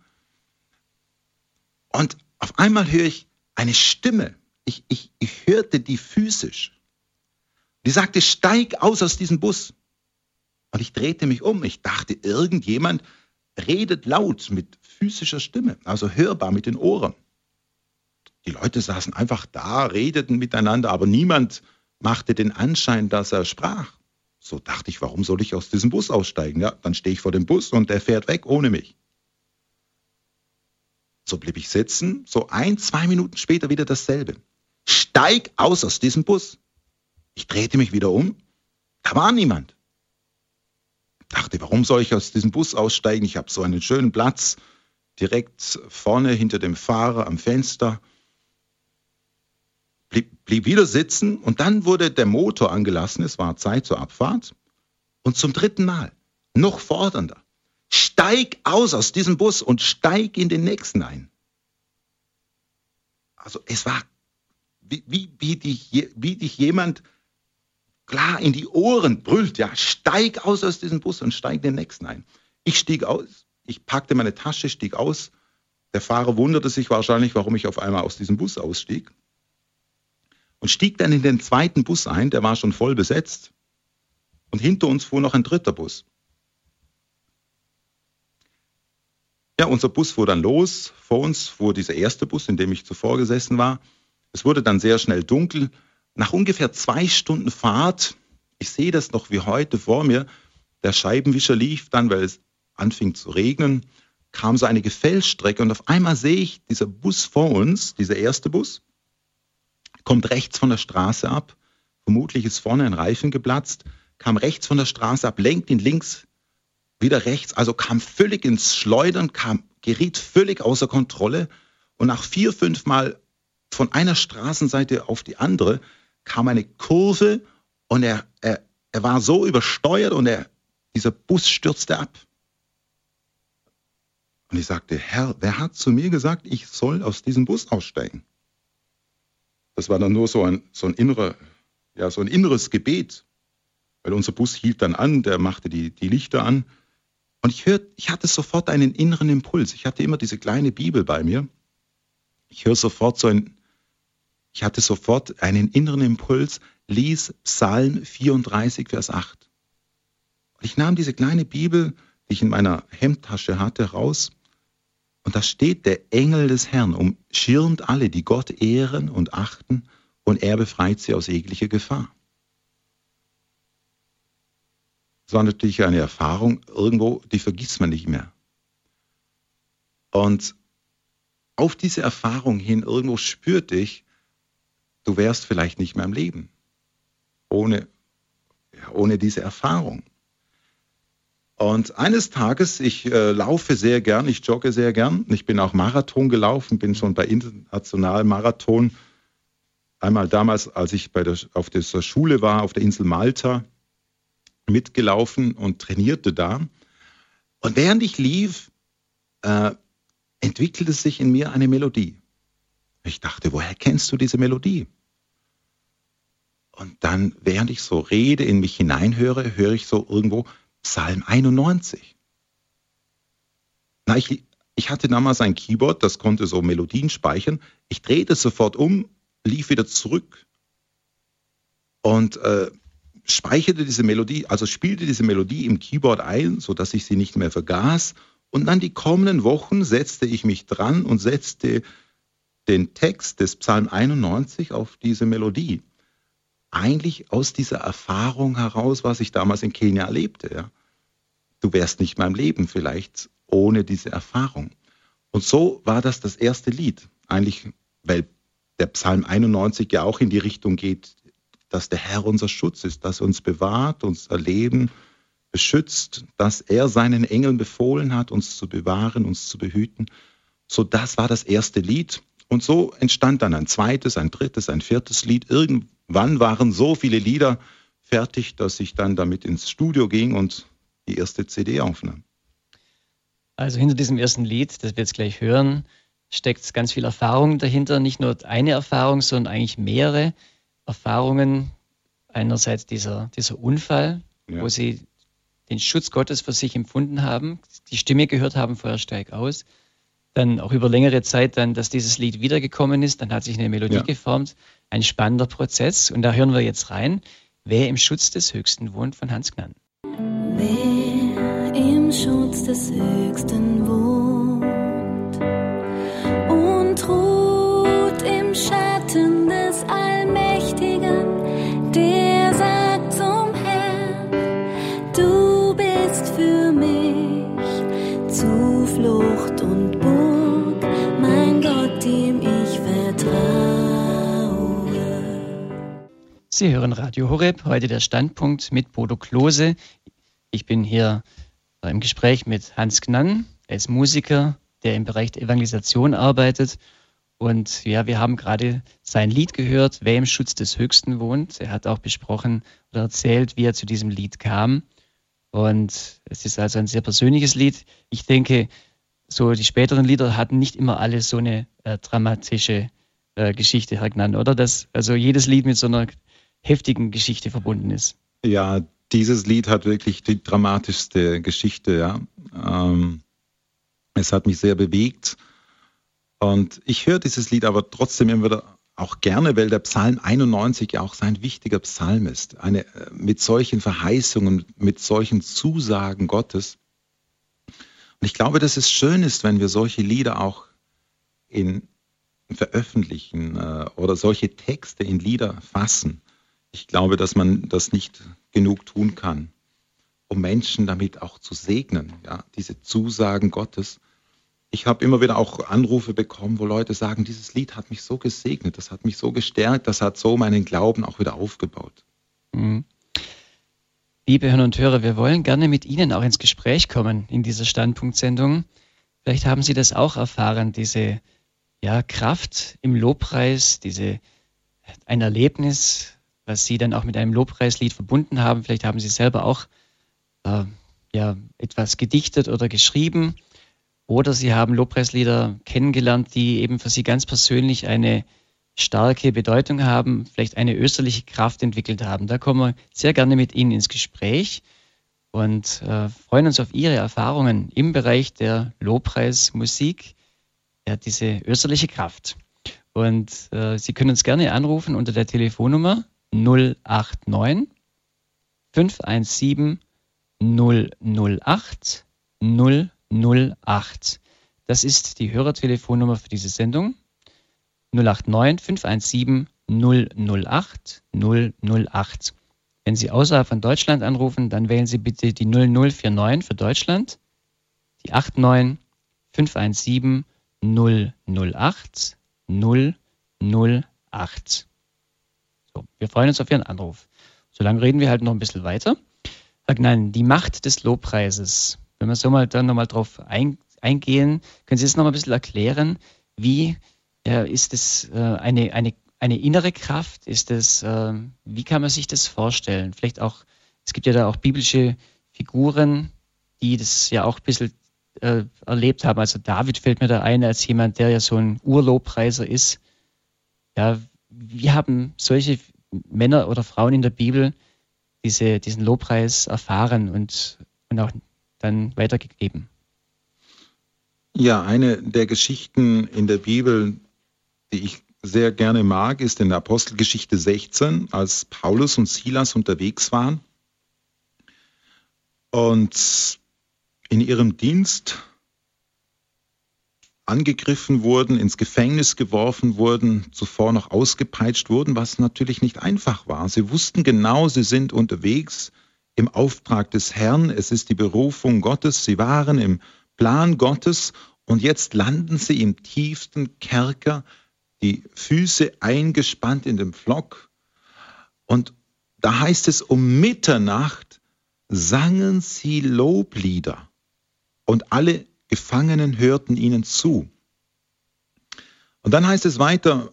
Und auf einmal höre ich eine Stimme. Ich, ich, ich hörte die physisch. Die sagte, steig aus aus diesem Bus. Und ich drehte mich um. Ich dachte, irgendjemand redet laut mit physischer Stimme, also hörbar mit den Ohren. Die Leute saßen einfach da, redeten miteinander, aber niemand machte den Anschein, dass er sprach. So dachte ich, warum soll ich aus diesem Bus aussteigen? Ja, dann stehe ich vor dem Bus und der fährt weg ohne mich. So blieb ich sitzen, so ein, zwei Minuten später wieder dasselbe. Steig aus aus diesem Bus. Ich drehte mich wieder um, da war niemand. Dachte, warum soll ich aus diesem Bus aussteigen? Ich habe so einen schönen Platz direkt vorne hinter dem Fahrer am Fenster blieb, blieb wieder sitzen und dann wurde der Motor angelassen, es war Zeit zur Abfahrt. Und zum dritten Mal, noch fordernder, steig aus aus diesem Bus und steig in den nächsten ein. Also es war, wie, wie, wie, dich, wie dich jemand klar in die Ohren brüllt, ja, steig aus aus diesem Bus und steig in den nächsten ein. Ich stieg aus, ich packte meine Tasche, stieg aus. Der Fahrer wunderte sich wahrscheinlich, warum ich auf einmal aus diesem Bus ausstieg und stieg dann in den zweiten Bus ein, der war schon voll besetzt. Und hinter uns fuhr noch ein dritter Bus. Ja, unser Bus fuhr dann los. Vor uns fuhr dieser erste Bus, in dem ich zuvor gesessen war. Es wurde dann sehr schnell dunkel. Nach ungefähr zwei Stunden Fahrt, ich sehe das noch wie heute vor mir, der Scheibenwischer lief dann, weil es anfing zu regnen, kam so eine Gefällstrecke und auf einmal sehe ich, dieser Bus vor uns, dieser erste Bus, kommt rechts von der Straße ab. Vermutlich ist vorne ein Reifen geplatzt, kam rechts von der Straße ab, lenkt ihn links, wieder rechts, also kam völlig ins Schleudern, kam, geriet völlig außer Kontrolle und nach vier, fünf Mal von einer Straßenseite auf die andere kam eine Kurve und er, er, er war so übersteuert und er, dieser Bus stürzte ab. Und ich sagte, Herr, wer hat zu mir gesagt, ich soll aus diesem Bus aussteigen? Das war dann nur so ein, so ein, innerer, ja, so ein inneres Gebet, weil unser Bus hielt dann an, der machte die, die Lichter an. Und ich, hör, ich hatte sofort einen inneren Impuls. Ich hatte immer diese kleine Bibel bei mir. Ich höre sofort so ein, ich hatte sofort einen inneren Impuls, lies Psalm 34, Vers 8. Und ich nahm diese kleine Bibel, die ich in meiner Hemdtasche hatte, raus und da steht, der Engel des Herrn umschirmt alle, die Gott ehren und achten, und er befreit sie aus jeglicher Gefahr. Das war natürlich eine Erfahrung, irgendwo, die vergisst man nicht mehr. Und auf diese Erfahrung hin, irgendwo spürte ich, du wärst vielleicht nicht mehr im Leben. Ohne, ohne diese Erfahrung. Und eines Tages, ich äh, laufe sehr gern, ich jogge sehr gern. Ich bin auch Marathon gelaufen, bin schon bei internationalen Marathon. Einmal damals, als ich bei der, auf dieser Schule war, auf der Insel Malta, mitgelaufen und trainierte da. Und während ich lief, äh, entwickelte sich in mir eine Melodie. Ich dachte, woher kennst du diese Melodie? Und dann, während ich so rede, in mich hineinhöre, höre ich so irgendwo, Psalm 91. Na, ich, ich hatte damals ein Keyboard, das konnte so Melodien speichern. Ich drehte sofort um, lief wieder zurück und äh, speicherte diese Melodie, also spielte diese Melodie im Keyboard ein, sodass ich sie nicht mehr vergaß. Und dann die kommenden Wochen setzte ich mich dran und setzte den Text des Psalm 91 auf diese Melodie eigentlich aus dieser Erfahrung heraus, was ich damals in Kenia erlebte. Ja. Du wärst nicht mehr im Leben vielleicht ohne diese Erfahrung. Und so war das das erste Lied. Eigentlich, weil der Psalm 91 ja auch in die Richtung geht, dass der Herr unser Schutz ist, dass er uns bewahrt, unser Leben beschützt, dass er seinen Engeln befohlen hat, uns zu bewahren, uns zu behüten. So, das war das erste Lied. Und so entstand dann ein zweites, ein drittes, ein viertes Lied. Irgendwann waren so viele Lieder fertig, dass ich dann damit ins Studio ging und die erste CD aufnahm. Also hinter diesem ersten Lied, das wir jetzt gleich hören, steckt ganz viel Erfahrung dahinter. Nicht nur eine Erfahrung, sondern eigentlich mehrere Erfahrungen. Einerseits dieser, dieser Unfall, ja. wo Sie den Schutz Gottes für sich empfunden haben, die Stimme gehört haben, vorher steig aus. Dann auch über längere Zeit dann, dass dieses Lied wiedergekommen ist. Dann hat sich eine Melodie ja. geformt. Ein spannender Prozess. Und da hören wir jetzt rein. Wer im Schutz des Höchsten wohnt von Hans Gnann. Wer im Schutz des Höchsten wohnt und ruht im Schatten Sie hören Radio Horeb, heute der Standpunkt mit Bodo Klose. Ich bin hier im Gespräch mit Hans Gnann. Er ist Musiker, der im Bereich der Evangelisation arbeitet. Und ja, wir haben gerade sein Lied gehört, Wer im Schutz des Höchsten wohnt. Er hat auch besprochen oder erzählt, wie er zu diesem Lied kam. Und es ist also ein sehr persönliches Lied. Ich denke, so die späteren Lieder hatten nicht immer alle so eine äh, dramatische äh, Geschichte, Herr Gnann, oder? Dass also jedes Lied mit so einer heftigen Geschichte verbunden ist. Ja, dieses Lied hat wirklich die dramatischste Geschichte, ja. Ähm, es hat mich sehr bewegt. Und ich höre dieses Lied aber trotzdem immer wieder auch gerne, weil der Psalm 91 ja auch sein wichtiger Psalm ist. Eine, äh, mit solchen Verheißungen, mit solchen Zusagen Gottes. Und ich glaube, dass es schön ist, wenn wir solche Lieder auch in veröffentlichen äh, oder solche Texte in Lieder fassen. Ich glaube, dass man das nicht genug tun kann, um Menschen damit auch zu segnen, ja, diese Zusagen Gottes. Ich habe immer wieder auch Anrufe bekommen, wo Leute sagen, dieses Lied hat mich so gesegnet, das hat mich so gestärkt, das hat so meinen Glauben auch wieder aufgebaut. Mhm. Liebe Hörer und Hörer, wir wollen gerne mit Ihnen auch ins Gespräch kommen in dieser Standpunktsendung. Vielleicht haben Sie das auch erfahren, diese ja, Kraft im Lobpreis, diese, ein Erlebnis, was Sie dann auch mit einem Lobpreislied verbunden haben. Vielleicht haben Sie selber auch äh, ja, etwas gedichtet oder geschrieben. Oder Sie haben Lobpreislieder kennengelernt, die eben für Sie ganz persönlich eine starke Bedeutung haben, vielleicht eine österliche Kraft entwickelt haben. Da kommen wir sehr gerne mit Ihnen ins Gespräch und äh, freuen uns auf Ihre Erfahrungen im Bereich der Lobpreismusik, ja, diese österliche Kraft. Und äh, Sie können uns gerne anrufen unter der Telefonnummer 089 517 008 008. Das ist die Hörertelefonnummer für diese Sendung. 089 517 008 008. Wenn Sie außerhalb von Deutschland anrufen, dann wählen Sie bitte die 0049 für Deutschland, die 89 517 008 008. So, wir freuen uns auf Ihren Anruf. Solange reden wir halt noch ein bisschen weiter. Nein, die Macht des Lobpreises. Wenn wir so mal dann nochmal drauf ein, eingehen, können Sie das nochmal ein bisschen erklären? Wie ja, ist es äh, eine, eine, eine innere Kraft? Ist es, äh, wie kann man sich das vorstellen? Vielleicht auch, es gibt ja da auch biblische Figuren, die das ja auch ein bisschen äh, erlebt haben. Also David fällt mir da ein als jemand, der ja so ein Urlobpreiser ist. Ja, wie haben solche Männer oder Frauen in der Bibel diese, diesen Lobpreis erfahren und, und auch dann weitergegeben? Ja, eine der Geschichten in der Bibel, die ich sehr gerne mag, ist in der Apostelgeschichte 16, als Paulus und Silas unterwegs waren und in ihrem Dienst angegriffen wurden, ins Gefängnis geworfen wurden, zuvor noch ausgepeitscht wurden, was natürlich nicht einfach war. Sie wussten genau, sie sind unterwegs im Auftrag des Herrn, es ist die Berufung Gottes, sie waren im Plan Gottes. Und jetzt landen sie im tiefsten Kerker, die Füße eingespannt in dem Pflock und da heißt es, um Mitternacht sangen sie Loblieder. Und alle Gefangenen hörten ihnen zu. Und dann heißt es weiter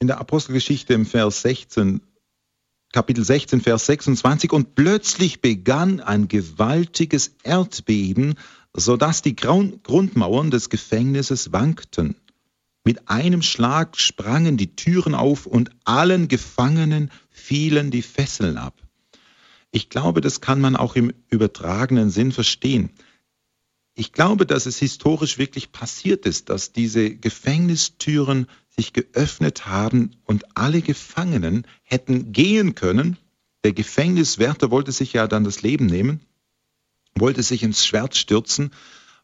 in der Apostelgeschichte im Vers 16, Kapitel 16, Vers 26, und plötzlich begann ein gewaltiges Erdbeben, sodass die Grundmauern des Gefängnisses wankten. Mit einem Schlag sprangen die Türen auf und allen Gefangenen fielen die Fesseln ab. Ich glaube, das kann man auch im übertragenen Sinn verstehen ich glaube, dass es historisch wirklich passiert ist, dass diese Gefängnistüren sich geöffnet haben und alle Gefangenen hätten gehen können. Der Gefängniswärter wollte sich ja dann das Leben nehmen, wollte sich ins Schwert stürzen.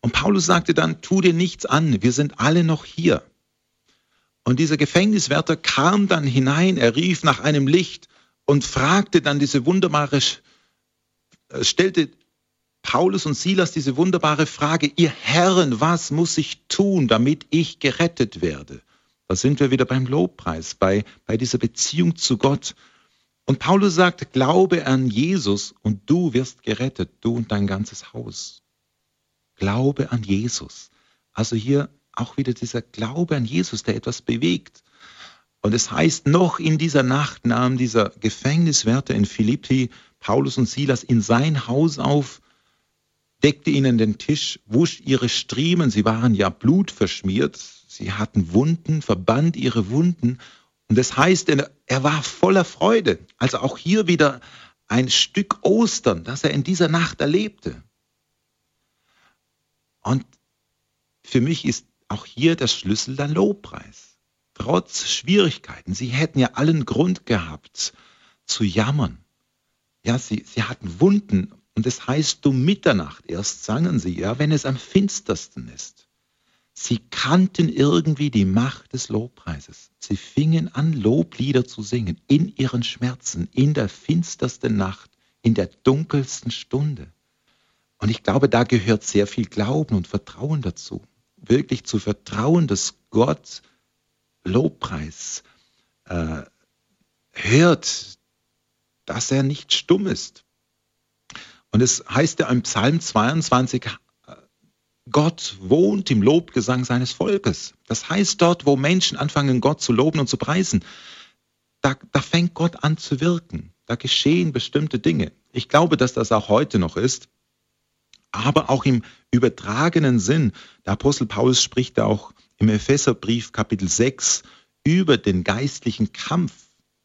Und Paulus sagte dann, tu dir nichts an, wir sind alle noch hier. Und dieser Gefängniswärter kam dann hinein, er rief nach einem Licht und fragte dann diese wunderbare, äh, stellte Paulus und Silas diese wunderbare Frage, ihr Herren, was muss ich tun, damit ich gerettet werde? Da sind wir wieder beim Lobpreis, bei, bei dieser Beziehung zu Gott. Und Paulus sagt, glaube an Jesus und du wirst gerettet, du und dein ganzes Haus. Glaube an Jesus. Also hier auch wieder dieser Glaube an Jesus, der etwas bewegt. Und es heißt, noch in dieser Nacht nahm dieser Gefängniswärter in Philippi Paulus und Silas in sein Haus auf deckte ihnen den Tisch, wusch ihre Striemen, sie waren ja blutverschmiert, sie hatten Wunden, verband ihre Wunden. Und das heißt, er war voller Freude. Also auch hier wieder ein Stück Ostern, das er in dieser Nacht erlebte. Und für mich ist auch hier der Schlüssel der Lobpreis. Trotz Schwierigkeiten, sie hätten ja allen Grund gehabt zu jammern. Ja, sie, sie hatten Wunden und es heißt, um Mitternacht erst sangen sie, ja, wenn es am finstersten ist. Sie kannten irgendwie die Macht des Lobpreises. Sie fingen an, Loblieder zu singen in ihren Schmerzen, in der finstersten Nacht, in der dunkelsten Stunde. Und ich glaube, da gehört sehr viel Glauben und Vertrauen dazu. Wirklich zu vertrauen, dass Gott Lobpreis äh, hört, dass er nicht stumm ist, und es heißt ja im Psalm 22, Gott wohnt im Lobgesang seines Volkes. Das heißt, dort, wo Menschen anfangen, Gott zu loben und zu preisen, da, da fängt Gott an zu wirken. Da geschehen bestimmte Dinge. Ich glaube, dass das auch heute noch ist. Aber auch im übertragenen Sinn, der Apostel Paulus spricht auch im Epheserbrief Kapitel 6 über den geistlichen Kampf,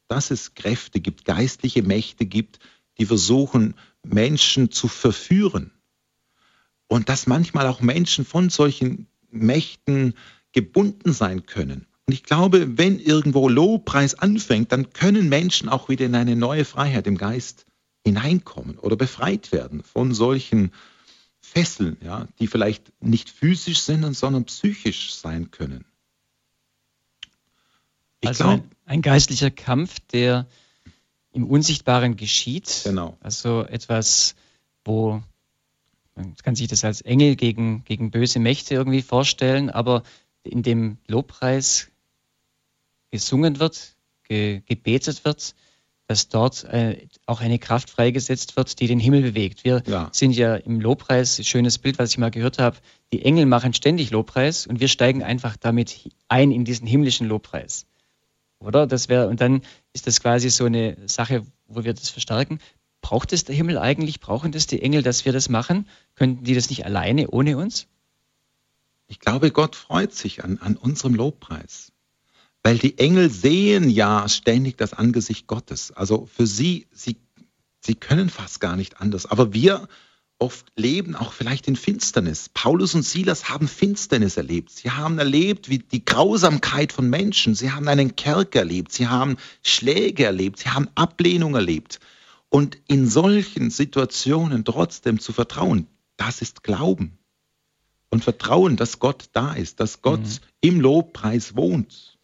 dass es Kräfte gibt, geistliche Mächte gibt, die versuchen, Menschen zu verführen. Und dass manchmal auch Menschen von solchen Mächten gebunden sein können. Und ich glaube, wenn irgendwo Lobpreis anfängt, dann können Menschen auch wieder in eine neue Freiheit im Geist hineinkommen oder befreit werden von solchen Fesseln, ja, die vielleicht nicht physisch sind, sondern psychisch sein können. Ich also glaub, ein, ein geistlicher Kampf, der im Unsichtbaren geschieht. Genau. Also etwas, wo man kann sich das als Engel gegen, gegen böse Mächte irgendwie vorstellen, aber in dem Lobpreis gesungen wird, ge, gebetet wird, dass dort äh, auch eine Kraft freigesetzt wird, die den Himmel bewegt. Wir ja. sind ja im Lobpreis, schönes Bild, was ich mal gehört habe, die Engel machen ständig Lobpreis und wir steigen einfach damit ein in diesen himmlischen Lobpreis. Oder? Das wäre, und dann ist das quasi so eine Sache, wo wir das verstärken. Braucht es der Himmel eigentlich? Brauchen das die Engel, dass wir das machen? Könnten die das nicht alleine ohne uns? Ich glaube, Gott freut sich an, an unserem Lobpreis. Weil die Engel sehen ja ständig das Angesicht Gottes. Also für sie, sie, sie können fast gar nicht anders. Aber wir oft leben auch vielleicht in Finsternis. Paulus und Silas haben Finsternis erlebt. Sie haben erlebt, wie die Grausamkeit von Menschen. Sie haben einen Kerker erlebt. Sie haben Schläge erlebt. Sie haben Ablehnung erlebt. Und in solchen Situationen trotzdem zu vertrauen, das ist Glauben. Und Vertrauen, dass Gott da ist, dass Gott mhm. im Lobpreis wohnt.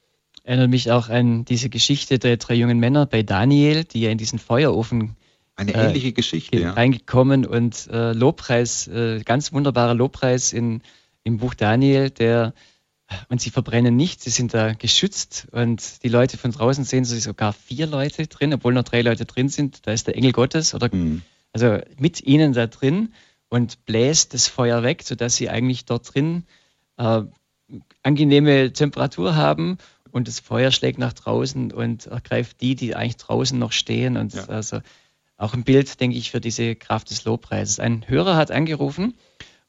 Erinnert mich auch an diese Geschichte der drei jungen Männer bei Daniel, die ja in diesen Feuerofen eine äh, ähnliche äh, Geschichte, ja. Reingekommen und äh, Lobpreis, äh, ganz wunderbarer Lobpreis in, im Buch Daniel, der und sie verbrennen nicht, sie sind da geschützt und die Leute von draußen sehen sie sogar vier Leute drin, obwohl noch drei Leute drin sind. Da ist der Engel Gottes oder mhm. also mit ihnen da drin und bläst das Feuer weg, sodass sie eigentlich dort drin äh, angenehme Temperatur haben und das Feuer schlägt nach draußen und ergreift die, die eigentlich draußen noch stehen und ja. also auch ein Bild, denke ich, für diese Kraft des Lobpreises. Ein Hörer hat angerufen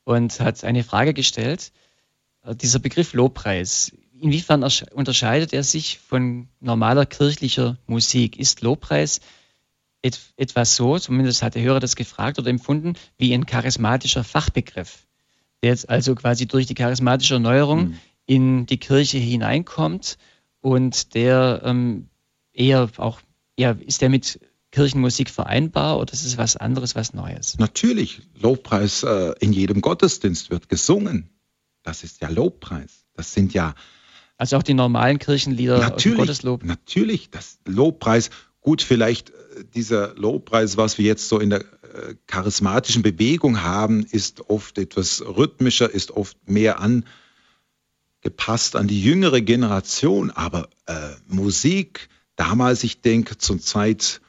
und hat eine Frage gestellt. Äh, dieser Begriff Lobpreis, inwiefern unterscheidet er sich von normaler kirchlicher Musik? Ist Lobpreis et etwas so, zumindest hat der Hörer das gefragt oder empfunden, wie ein charismatischer Fachbegriff? der jetzt also quasi durch die charismatische Erneuerung mhm. in die Kirche hineinkommt und der ähm, eher auch, ja, ist der mit Kirchenmusik vereinbar oder ist es was anderes, was Neues? Natürlich, Lobpreis äh, in jedem Gottesdienst wird gesungen. Das ist ja Lobpreis. Das sind ja. Also auch die normalen Kirchenlieder natürlich, Gotteslob. Natürlich, das Lobpreis. Gut, vielleicht äh, dieser Lobpreis, was wir jetzt so in der äh, charismatischen Bewegung haben, ist oft etwas rhythmischer, ist oft mehr angepasst an die jüngere Generation. Aber äh, Musik, damals, ich denke, zur Zeit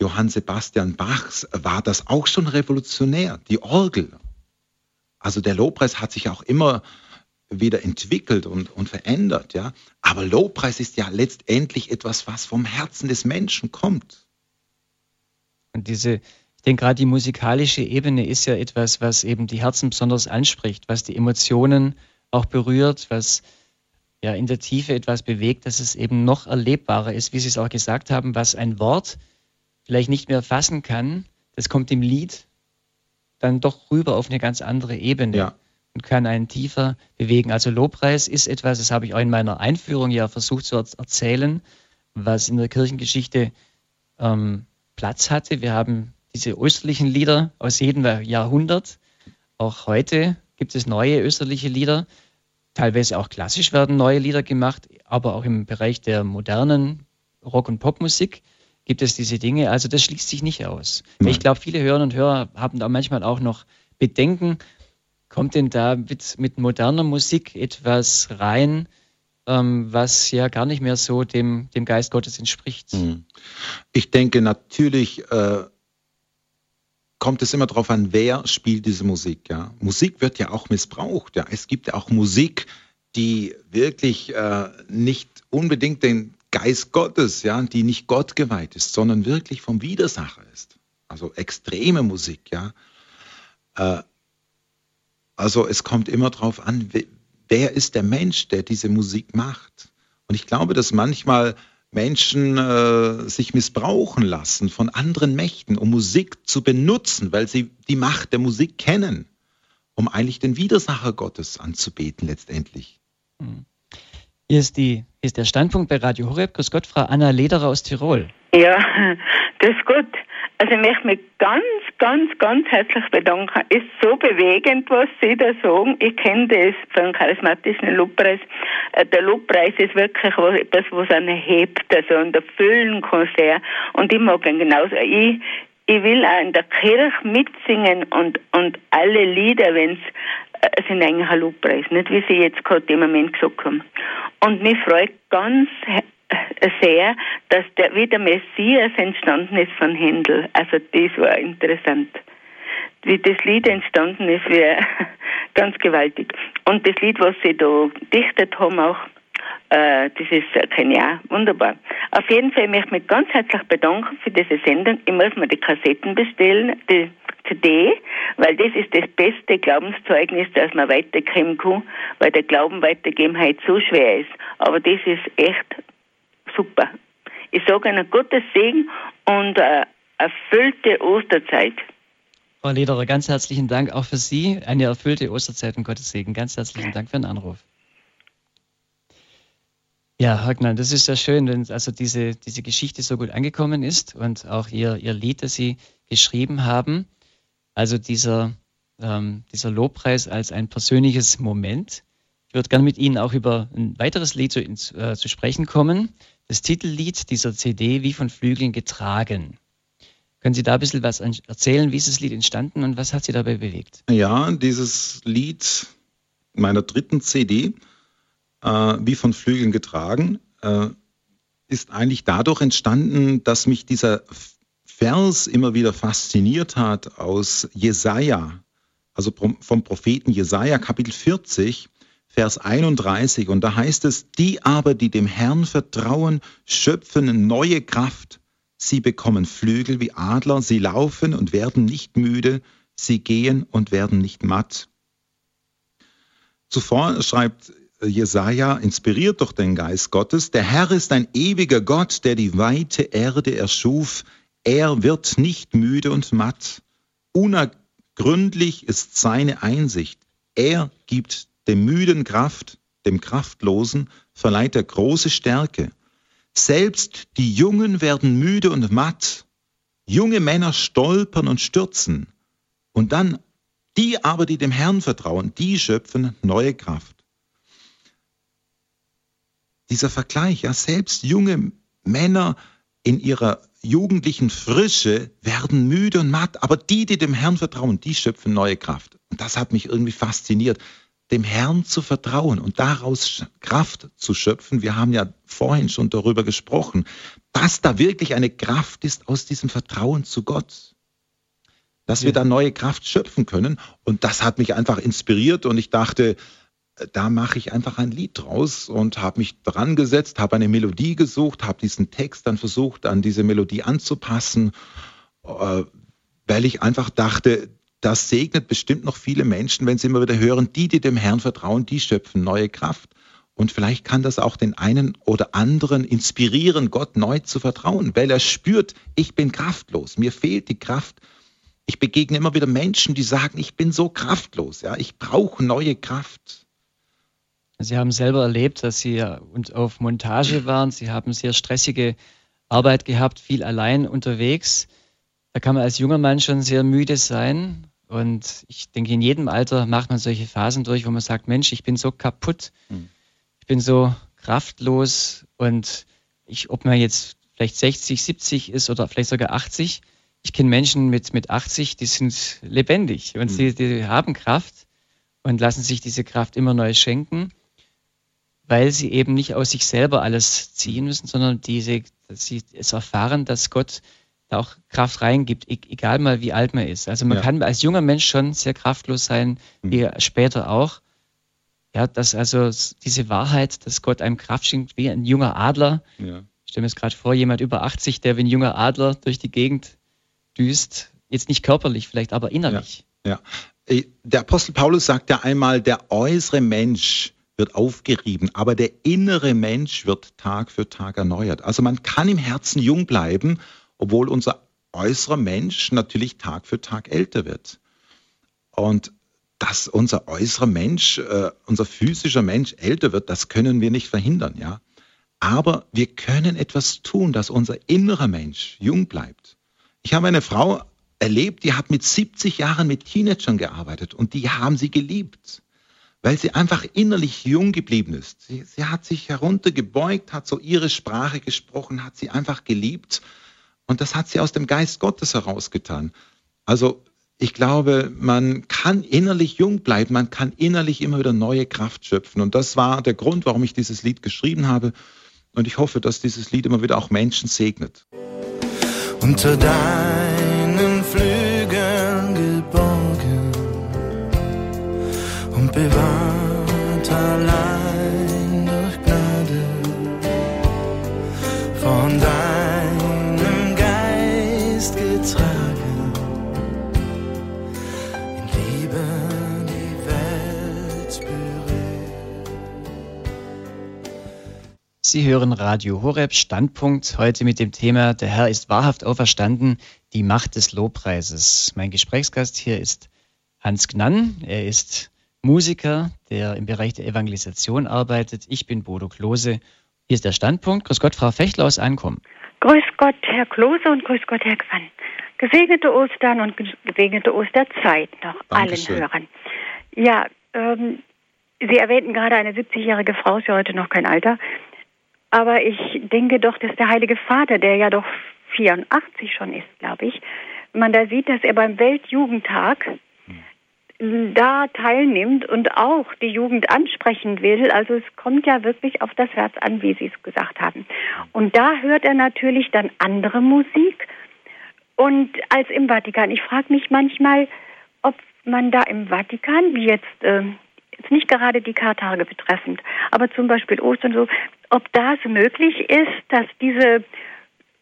Johann Sebastian Bachs war das auch schon revolutionär, die Orgel. Also der Lobpreis hat sich auch immer wieder entwickelt und, und verändert, ja. Aber Lobpreis ist ja letztendlich etwas, was vom Herzen des Menschen kommt. Und diese, ich denke gerade die musikalische Ebene ist ja etwas, was eben die Herzen besonders anspricht, was die Emotionen auch berührt, was ja in der Tiefe etwas bewegt, dass es eben noch erlebbarer ist, wie Sie es auch gesagt haben, was ein Wort vielleicht nicht mehr fassen kann, das kommt im Lied dann doch rüber auf eine ganz andere Ebene ja. und kann einen tiefer bewegen. Also Lobpreis ist etwas, das habe ich auch in meiner Einführung ja versucht zu erzählen, was in der Kirchengeschichte ähm, Platz hatte. Wir haben diese österlichen Lieder aus jedem Jahrhundert. Auch heute gibt es neue österliche Lieder. Teilweise auch klassisch werden neue Lieder gemacht, aber auch im Bereich der modernen Rock- und Popmusik gibt es diese Dinge. Also das schließt sich nicht aus. Nein. Ich glaube, viele Hörerinnen und Hörer haben da manchmal auch noch Bedenken. Kommt denn da mit, mit moderner Musik etwas rein, ähm, was ja gar nicht mehr so dem, dem Geist Gottes entspricht? Hm. Ich denke natürlich, äh, kommt es immer darauf an, wer spielt diese Musik. Ja? Musik wird ja auch missbraucht. Ja? Es gibt ja auch Musik, die wirklich äh, nicht unbedingt den Geist Gottes, ja, die nicht Gott geweiht ist, sondern wirklich vom Widersacher ist. Also extreme Musik, ja. Äh, also es kommt immer darauf an, wer ist der Mensch, der diese Musik macht. Und ich glaube, dass manchmal Menschen äh, sich missbrauchen lassen von anderen Mächten, um Musik zu benutzen, weil sie die Macht der Musik kennen, um eigentlich den Widersacher Gottes anzubeten letztendlich. Mhm. Hier ist, die, hier ist der Standpunkt bei Radio Horeb. Grüß Gott, Frau Anna Lederer aus Tirol. Ja, grüß Gott. Also ich möchte mich ganz, ganz, ganz herzlich bedanken. Ist so bewegend, was Sie da sagen. Ich kenne das von charismatischen Lobpreis. Äh, der Lobpreis ist wirklich was, etwas, was einen hebt, also und erfüllen kann sehr. Und ich mag ihn genauso. Ich, ich will auch in der Kirche mitsingen und, und alle Lieder, wenn es sind eigentlich ein Lobpreis, nicht wie Sie jetzt gerade im Moment gesagt haben. Und mich freut ganz sehr, dass der, wie der Messias entstanden ist von Händel. Also das war interessant. Wie das Lied entstanden ist, wäre ganz gewaltig. Und das Lied, was sie da dichtet haben auch, äh, das ist äh, Jahr, wunderbar. Auf jeden Fall möchte ich mich ganz herzlich bedanken für diese Sendung. Ich muss mir die Kassetten bestellen, die CD, weil das ist das beste Glaubenszeugnis, das man weitergeben kann, weil der Glauben weitergeben halt so schwer ist. Aber das ist echt super. Ich sage einen Gottes Segen und äh, erfüllte Osterzeit. Frau Lederer, ganz herzlichen Dank auch für Sie. Eine erfüllte Osterzeit und Gottes Segen. Ganz herzlichen Dank für den Anruf. Ja, Hagner, das ist ja schön, wenn also diese, diese Geschichte so gut angekommen ist und auch Ihr, Ihr Lied, das Sie geschrieben haben. Also dieser, ähm, dieser Lobpreis als ein persönliches Moment. Ich würde gerne mit Ihnen auch über ein weiteres Lied zu, äh, zu sprechen kommen. Das Titellied dieser CD, wie von Flügeln getragen. Können Sie da ein bisschen was erzählen? Wie ist das Lied entstanden und was hat Sie dabei bewegt? Ja, dieses Lied meiner dritten CD, äh, wie von Flügeln getragen, äh, ist eigentlich dadurch entstanden, dass mich dieser Vers immer wieder fasziniert hat aus Jesaja, also vom Propheten Jesaja, Kapitel 40, Vers 31. Und da heißt es: Die aber, die dem Herrn vertrauen, schöpfen neue Kraft. Sie bekommen Flügel wie Adler, sie laufen und werden nicht müde, sie gehen und werden nicht matt. Zuvor schreibt Jesaja, inspiriert durch den Geist Gottes: Der Herr ist ein ewiger Gott, der die weite Erde erschuf. Er wird nicht müde und matt. Unergründlich ist seine Einsicht. Er gibt dem Müden Kraft, dem Kraftlosen verleiht er große Stärke. Selbst die Jungen werden müde und matt. Junge Männer stolpern und stürzen. Und dann die aber, die dem Herrn vertrauen, die schöpfen neue Kraft. Dieser Vergleich, ja, selbst junge Männer in ihrer jugendlichen Frische werden müde und matt, aber die, die dem Herrn vertrauen, die schöpfen neue Kraft. Und das hat mich irgendwie fasziniert, dem Herrn zu vertrauen und daraus Kraft zu schöpfen. Wir haben ja vorhin schon darüber gesprochen, dass da wirklich eine Kraft ist aus diesem Vertrauen zu Gott. Dass wir da neue Kraft schöpfen können. Und das hat mich einfach inspiriert und ich dachte, da mache ich einfach ein Lied draus und habe mich dran gesetzt, habe eine Melodie gesucht, habe diesen Text dann versucht, an diese Melodie anzupassen, äh, weil ich einfach dachte, das segnet bestimmt noch viele Menschen, wenn sie immer wieder hören, die, die dem Herrn vertrauen, die schöpfen neue Kraft. Und vielleicht kann das auch den einen oder anderen inspirieren, Gott neu zu vertrauen, weil er spürt, ich bin kraftlos, mir fehlt die Kraft. Ich begegne immer wieder Menschen, die sagen, ich bin so kraftlos, ja, ich brauche neue Kraft. Sie haben selber erlebt, dass Sie auf Montage waren. Sie haben sehr stressige Arbeit gehabt, viel allein unterwegs. Da kann man als junger Mann schon sehr müde sein. Und ich denke, in jedem Alter macht man solche Phasen durch, wo man sagt, Mensch, ich bin so kaputt, hm. ich bin so kraftlos und ich, ob man jetzt vielleicht 60, 70 ist oder vielleicht sogar 80, ich kenne Menschen mit, mit 80, die sind lebendig und hm. sie die haben Kraft und lassen sich diese Kraft immer neu schenken weil sie eben nicht aus sich selber alles ziehen müssen, sondern diese, sie es erfahren, dass Gott da auch Kraft reingibt, e-, egal mal wie alt man ist. Also man ja. kann als junger Mensch schon sehr kraftlos sein, mhm. wie später auch. Ja, dass also diese Wahrheit, dass Gott einem Kraft schenkt, wie ein junger Adler. Ja. Ich stelle mir es gerade vor, jemand über 80, der wie ein junger Adler durch die Gegend düst, jetzt nicht körperlich vielleicht, aber innerlich. Ja, ja. Der Apostel Paulus sagt ja einmal, der äußere Mensch wird aufgerieben, aber der innere Mensch wird Tag für Tag erneuert. Also man kann im Herzen jung bleiben, obwohl unser äußerer Mensch natürlich Tag für Tag älter wird. Und dass unser äußerer Mensch, äh, unser physischer Mensch älter wird, das können wir nicht verhindern, ja. Aber wir können etwas tun, dass unser innerer Mensch jung bleibt. Ich habe eine Frau erlebt, die hat mit 70 Jahren mit Teenagern gearbeitet und die haben sie geliebt weil sie einfach innerlich jung geblieben ist. Sie, sie hat sich heruntergebeugt, hat so ihre Sprache gesprochen, hat sie einfach geliebt und das hat sie aus dem Geist Gottes herausgetan. Also ich glaube, man kann innerlich jung bleiben, man kann innerlich immer wieder neue Kraft schöpfen und das war der Grund, warum ich dieses Lied geschrieben habe und ich hoffe, dass dieses Lied immer wieder auch Menschen segnet. Unter deinen bewahrt allein durch Gnade von deinem Geist getragen in Liebe die Welt berührt. Sie hören Radio Horeb Standpunkt heute mit dem Thema Der Herr ist wahrhaft auferstanden, die Macht des Lobpreises. Mein Gesprächsgast hier ist Hans Gnann. Er ist Musiker, der im Bereich der Evangelisation arbeitet. Ich bin Bodo Klose. Hier ist der Standpunkt. Grüß Gott, Frau Fechtler aus Ankommen. Grüß Gott, Herr Klose und grüß Gott, Herr Quann. Gesegnete Ostern und gesegnete Osterzeit noch Dankeschön. allen Hörern. Ja, ähm, Sie erwähnten gerade, eine 70-jährige Frau ist ja heute noch kein Alter. Aber ich denke doch, dass der Heilige Vater, der ja doch 84 schon ist, glaube ich, man da sieht, dass er beim Weltjugendtag da teilnimmt und auch die Jugend ansprechen will. Also es kommt ja wirklich auf das Herz an, wie Sie es gesagt haben. Und da hört er natürlich dann andere Musik und als im Vatikan. Ich frage mich manchmal, ob man da im Vatikan, wie jetzt, äh, jetzt nicht gerade die Kartage betreffend, aber zum Beispiel Ostern so, ob das möglich ist, dass diese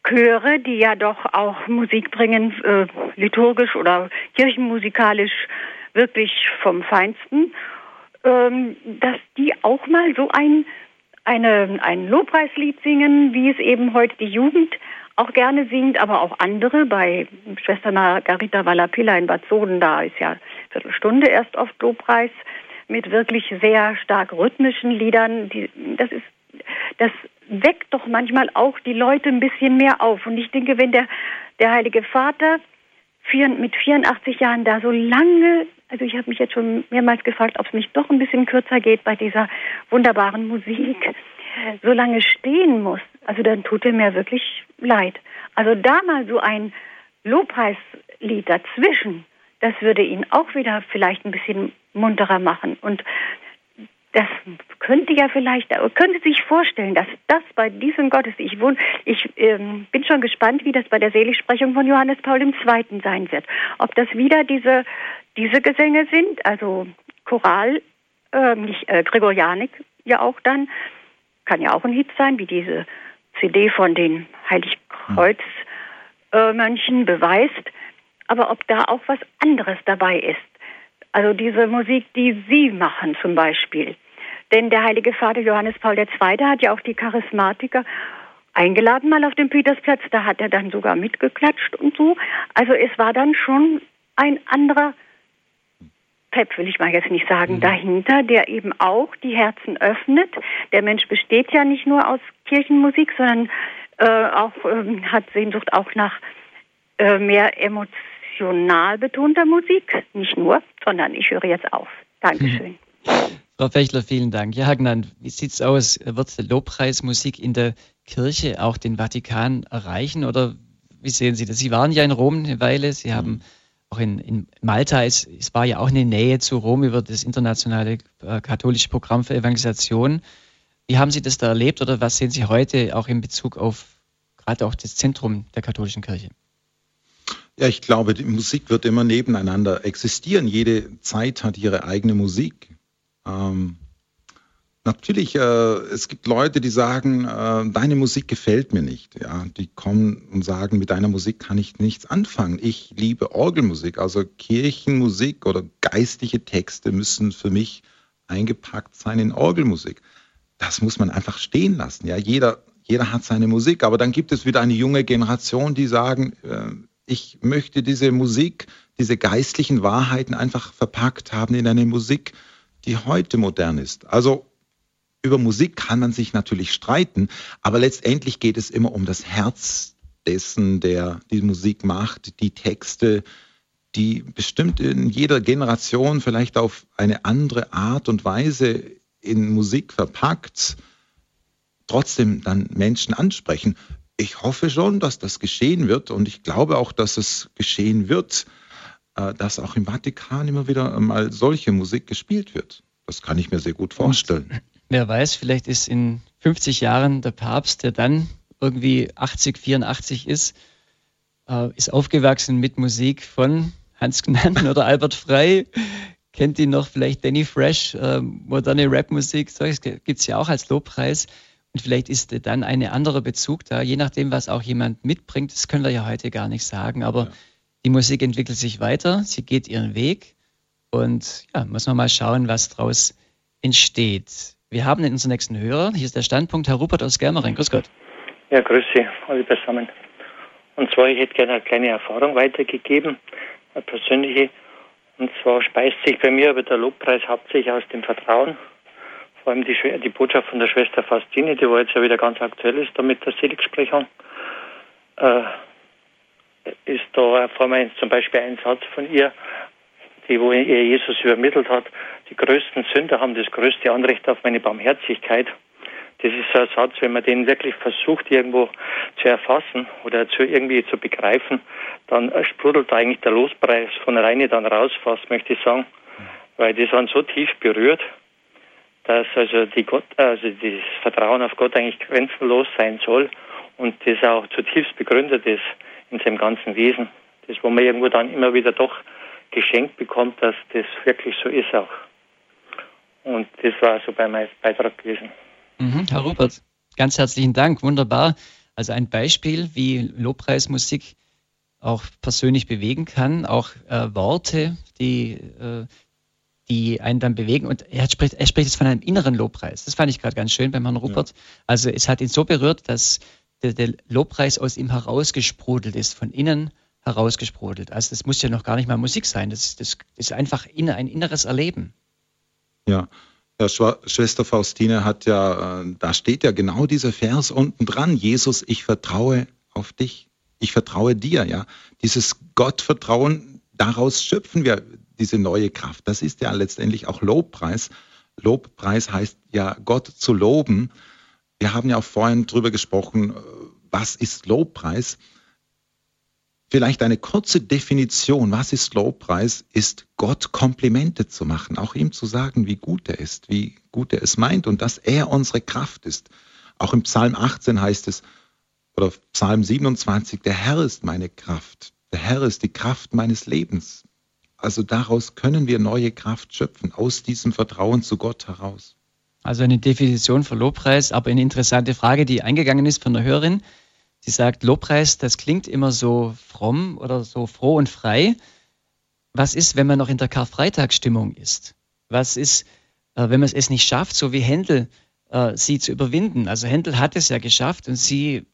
Chöre, die ja doch auch Musik bringen, äh, liturgisch oder kirchenmusikalisch wirklich vom Feinsten, ähm, dass die auch mal so ein, eine, ein Lobpreislied singen, wie es eben heute die Jugend auch gerne singt, aber auch andere. Bei Schwester Margarita Wallapilla in Bad Soden, da ist ja Viertelstunde erst oft Lobpreis. mit wirklich sehr stark rhythmischen Liedern. Die, das ist, das weckt doch manchmal auch die Leute ein bisschen mehr auf. Und ich denke, wenn der, der Heilige Vater vier, mit 84 Jahren da so lange, also ich habe mich jetzt schon mehrmals gefragt, ob es nicht doch ein bisschen kürzer geht bei dieser wunderbaren Musik, so lange stehen muss, also dann tut er mir wirklich leid. Also da mal so ein Lobpreislied dazwischen, das würde ihn auch wieder vielleicht ein bisschen munterer machen. Und das könnte ja vielleicht, könnte sich vorstellen, dass das bei diesem Gottesdienst, ich, wohn, ich ähm, bin schon gespannt, wie das bei der Seligsprechung von Johannes Paul II. sein wird. Ob das wieder diese, diese Gesänge sind, also Choral, äh, nicht äh, Gregorianik ja auch dann, kann ja auch ein Hit sein, wie diese CD von den Heiligkreuzmönchen äh, beweist, aber ob da auch was anderes dabei ist. Also diese Musik, die Sie machen zum Beispiel. Denn der Heilige Vater Johannes Paul II. hat ja auch die Charismatiker eingeladen mal auf dem Petersplatz. Da hat er dann sogar mitgeklatscht und so. Also es war dann schon ein anderer Pep, will ich mal jetzt nicht sagen, mhm. dahinter, der eben auch die Herzen öffnet. Der Mensch besteht ja nicht nur aus Kirchenmusik, sondern äh, auch äh, hat Sehnsucht auch nach äh, mehr emotional betonter Musik. Nicht nur, sondern ich höre jetzt auf. Dankeschön. Frau Fechler, vielen Dank. Ja, Hagnan, wie sieht es aus? Wird Lobpreismusik in der Kirche auch den Vatikan erreichen oder wie sehen Sie das? Sie waren ja in Rom eine Weile, Sie haben mhm auch in, in Malta, es, es war ja auch eine Nähe zu Rom über das internationale äh, katholische Programm für Evangelisation. Wie haben Sie das da erlebt oder was sehen Sie heute auch in Bezug auf gerade auch das Zentrum der katholischen Kirche? Ja, ich glaube, die Musik wird immer nebeneinander existieren. Jede Zeit hat ihre eigene Musik. Ähm, Natürlich, äh, es gibt Leute, die sagen, äh, deine Musik gefällt mir nicht. Ja, die kommen und sagen, mit deiner Musik kann ich nichts anfangen. Ich liebe Orgelmusik, also Kirchenmusik oder geistliche Texte müssen für mich eingepackt sein in Orgelmusik. Das muss man einfach stehen lassen. Ja, jeder, jeder hat seine Musik, aber dann gibt es wieder eine junge Generation, die sagen, äh, ich möchte diese Musik, diese geistlichen Wahrheiten einfach verpackt haben in eine Musik, die heute modern ist. Also über Musik kann man sich natürlich streiten, aber letztendlich geht es immer um das Herz dessen, der die Musik macht, die Texte, die bestimmt in jeder Generation vielleicht auf eine andere Art und Weise in Musik verpackt, trotzdem dann Menschen ansprechen. Ich hoffe schon, dass das geschehen wird und ich glaube auch, dass es geschehen wird, äh, dass auch im Vatikan immer wieder mal solche Musik gespielt wird. Das kann ich mir sehr gut vorstellen. Wer weiß, vielleicht ist in 50 Jahren der Papst, der dann irgendwie 80, 84 ist, äh, ist aufgewachsen mit Musik von Hans Gnan oder Albert Frey. Kennt ihn noch vielleicht Danny Fresh, äh, moderne Rapmusik, solches gibt es ja auch als Lobpreis. Und vielleicht ist dann ein anderer Bezug da, je nachdem, was auch jemand mitbringt. Das können wir ja heute gar nicht sagen. Aber ja. die Musik entwickelt sich weiter, sie geht ihren Weg. Und ja, muss man mal schauen, was daraus entsteht. Wir haben den unseren nächsten Hörer. Hier ist der Standpunkt Herr Rupert aus Germering. Grüß Gott. Ja, grüß Sie, alle zusammen. Und zwar, ich hätte gerne eine kleine Erfahrung weitergegeben, eine persönliche. Und zwar speist sich bei mir aber der Lobpreis hauptsächlich aus dem Vertrauen. Vor allem die, die Botschaft von der Schwester Fastine, die war jetzt ja wieder ganz aktuell ist, da mit der Seligsprechung. Äh, ist da vor allem zum Beispiel ein Satz von ihr, die wo ihr Jesus übermittelt hat, die größten Sünder haben das größte Anrecht auf meine Barmherzigkeit. Das ist so ein Satz, wenn man den wirklich versucht, irgendwo zu erfassen oder zu irgendwie zu begreifen, dann sprudelt eigentlich der Lospreis von Reine dann raus, fast möchte ich sagen, weil das dann so tief berührt, dass also die Gott, also das Vertrauen auf Gott eigentlich grenzenlos sein soll und das auch zutiefst begründet ist in seinem ganzen Wesen. Das, wo man irgendwo dann immer wieder doch geschenkt bekommt, dass das wirklich so ist auch. Und das war so bei meinem Beitrag gewesen. Mhm, Herr Rupert, ganz herzlichen Dank, wunderbar. Also ein Beispiel, wie Lobpreismusik auch persönlich bewegen kann, auch äh, Worte, die, äh, die einen dann bewegen. Und er spricht, er spricht jetzt von einem inneren Lobpreis. Das fand ich gerade ganz schön beim Herrn Rupert. Ja. Also es hat ihn so berührt, dass der, der Lobpreis aus ihm herausgesprudelt ist, von innen herausgesprudelt. Also das muss ja noch gar nicht mal Musik sein. Das, das, ist einfach ein inneres Erleben. Ja, ja, Schwester Faustine hat ja, äh, da steht ja genau dieser Vers unten dran. Jesus, ich vertraue auf dich. Ich vertraue dir, ja. Dieses Gottvertrauen, daraus schöpfen wir diese neue Kraft. Das ist ja letztendlich auch Lobpreis. Lobpreis heißt ja, Gott zu loben. Wir haben ja auch vorhin drüber gesprochen, äh, was ist Lobpreis? Vielleicht eine kurze Definition, was ist Lobpreis, ist Gott Komplimente zu machen, auch ihm zu sagen, wie gut er ist, wie gut er es meint und dass er unsere Kraft ist. Auch im Psalm 18 heißt es, oder Psalm 27, der Herr ist meine Kraft, der Herr ist die Kraft meines Lebens. Also daraus können wir neue Kraft schöpfen, aus diesem Vertrauen zu Gott heraus. Also eine Definition für Lobpreis, aber eine interessante Frage, die eingegangen ist von der Hörerin. Sie sagt, Lobpreis, das klingt immer so fromm oder so froh und frei. Was ist, wenn man noch in der Karfreitagsstimmung ist? Was ist, äh, wenn man es nicht schafft, so wie Händel, äh, sie zu überwinden? Also Händel hat es ja geschafft und sie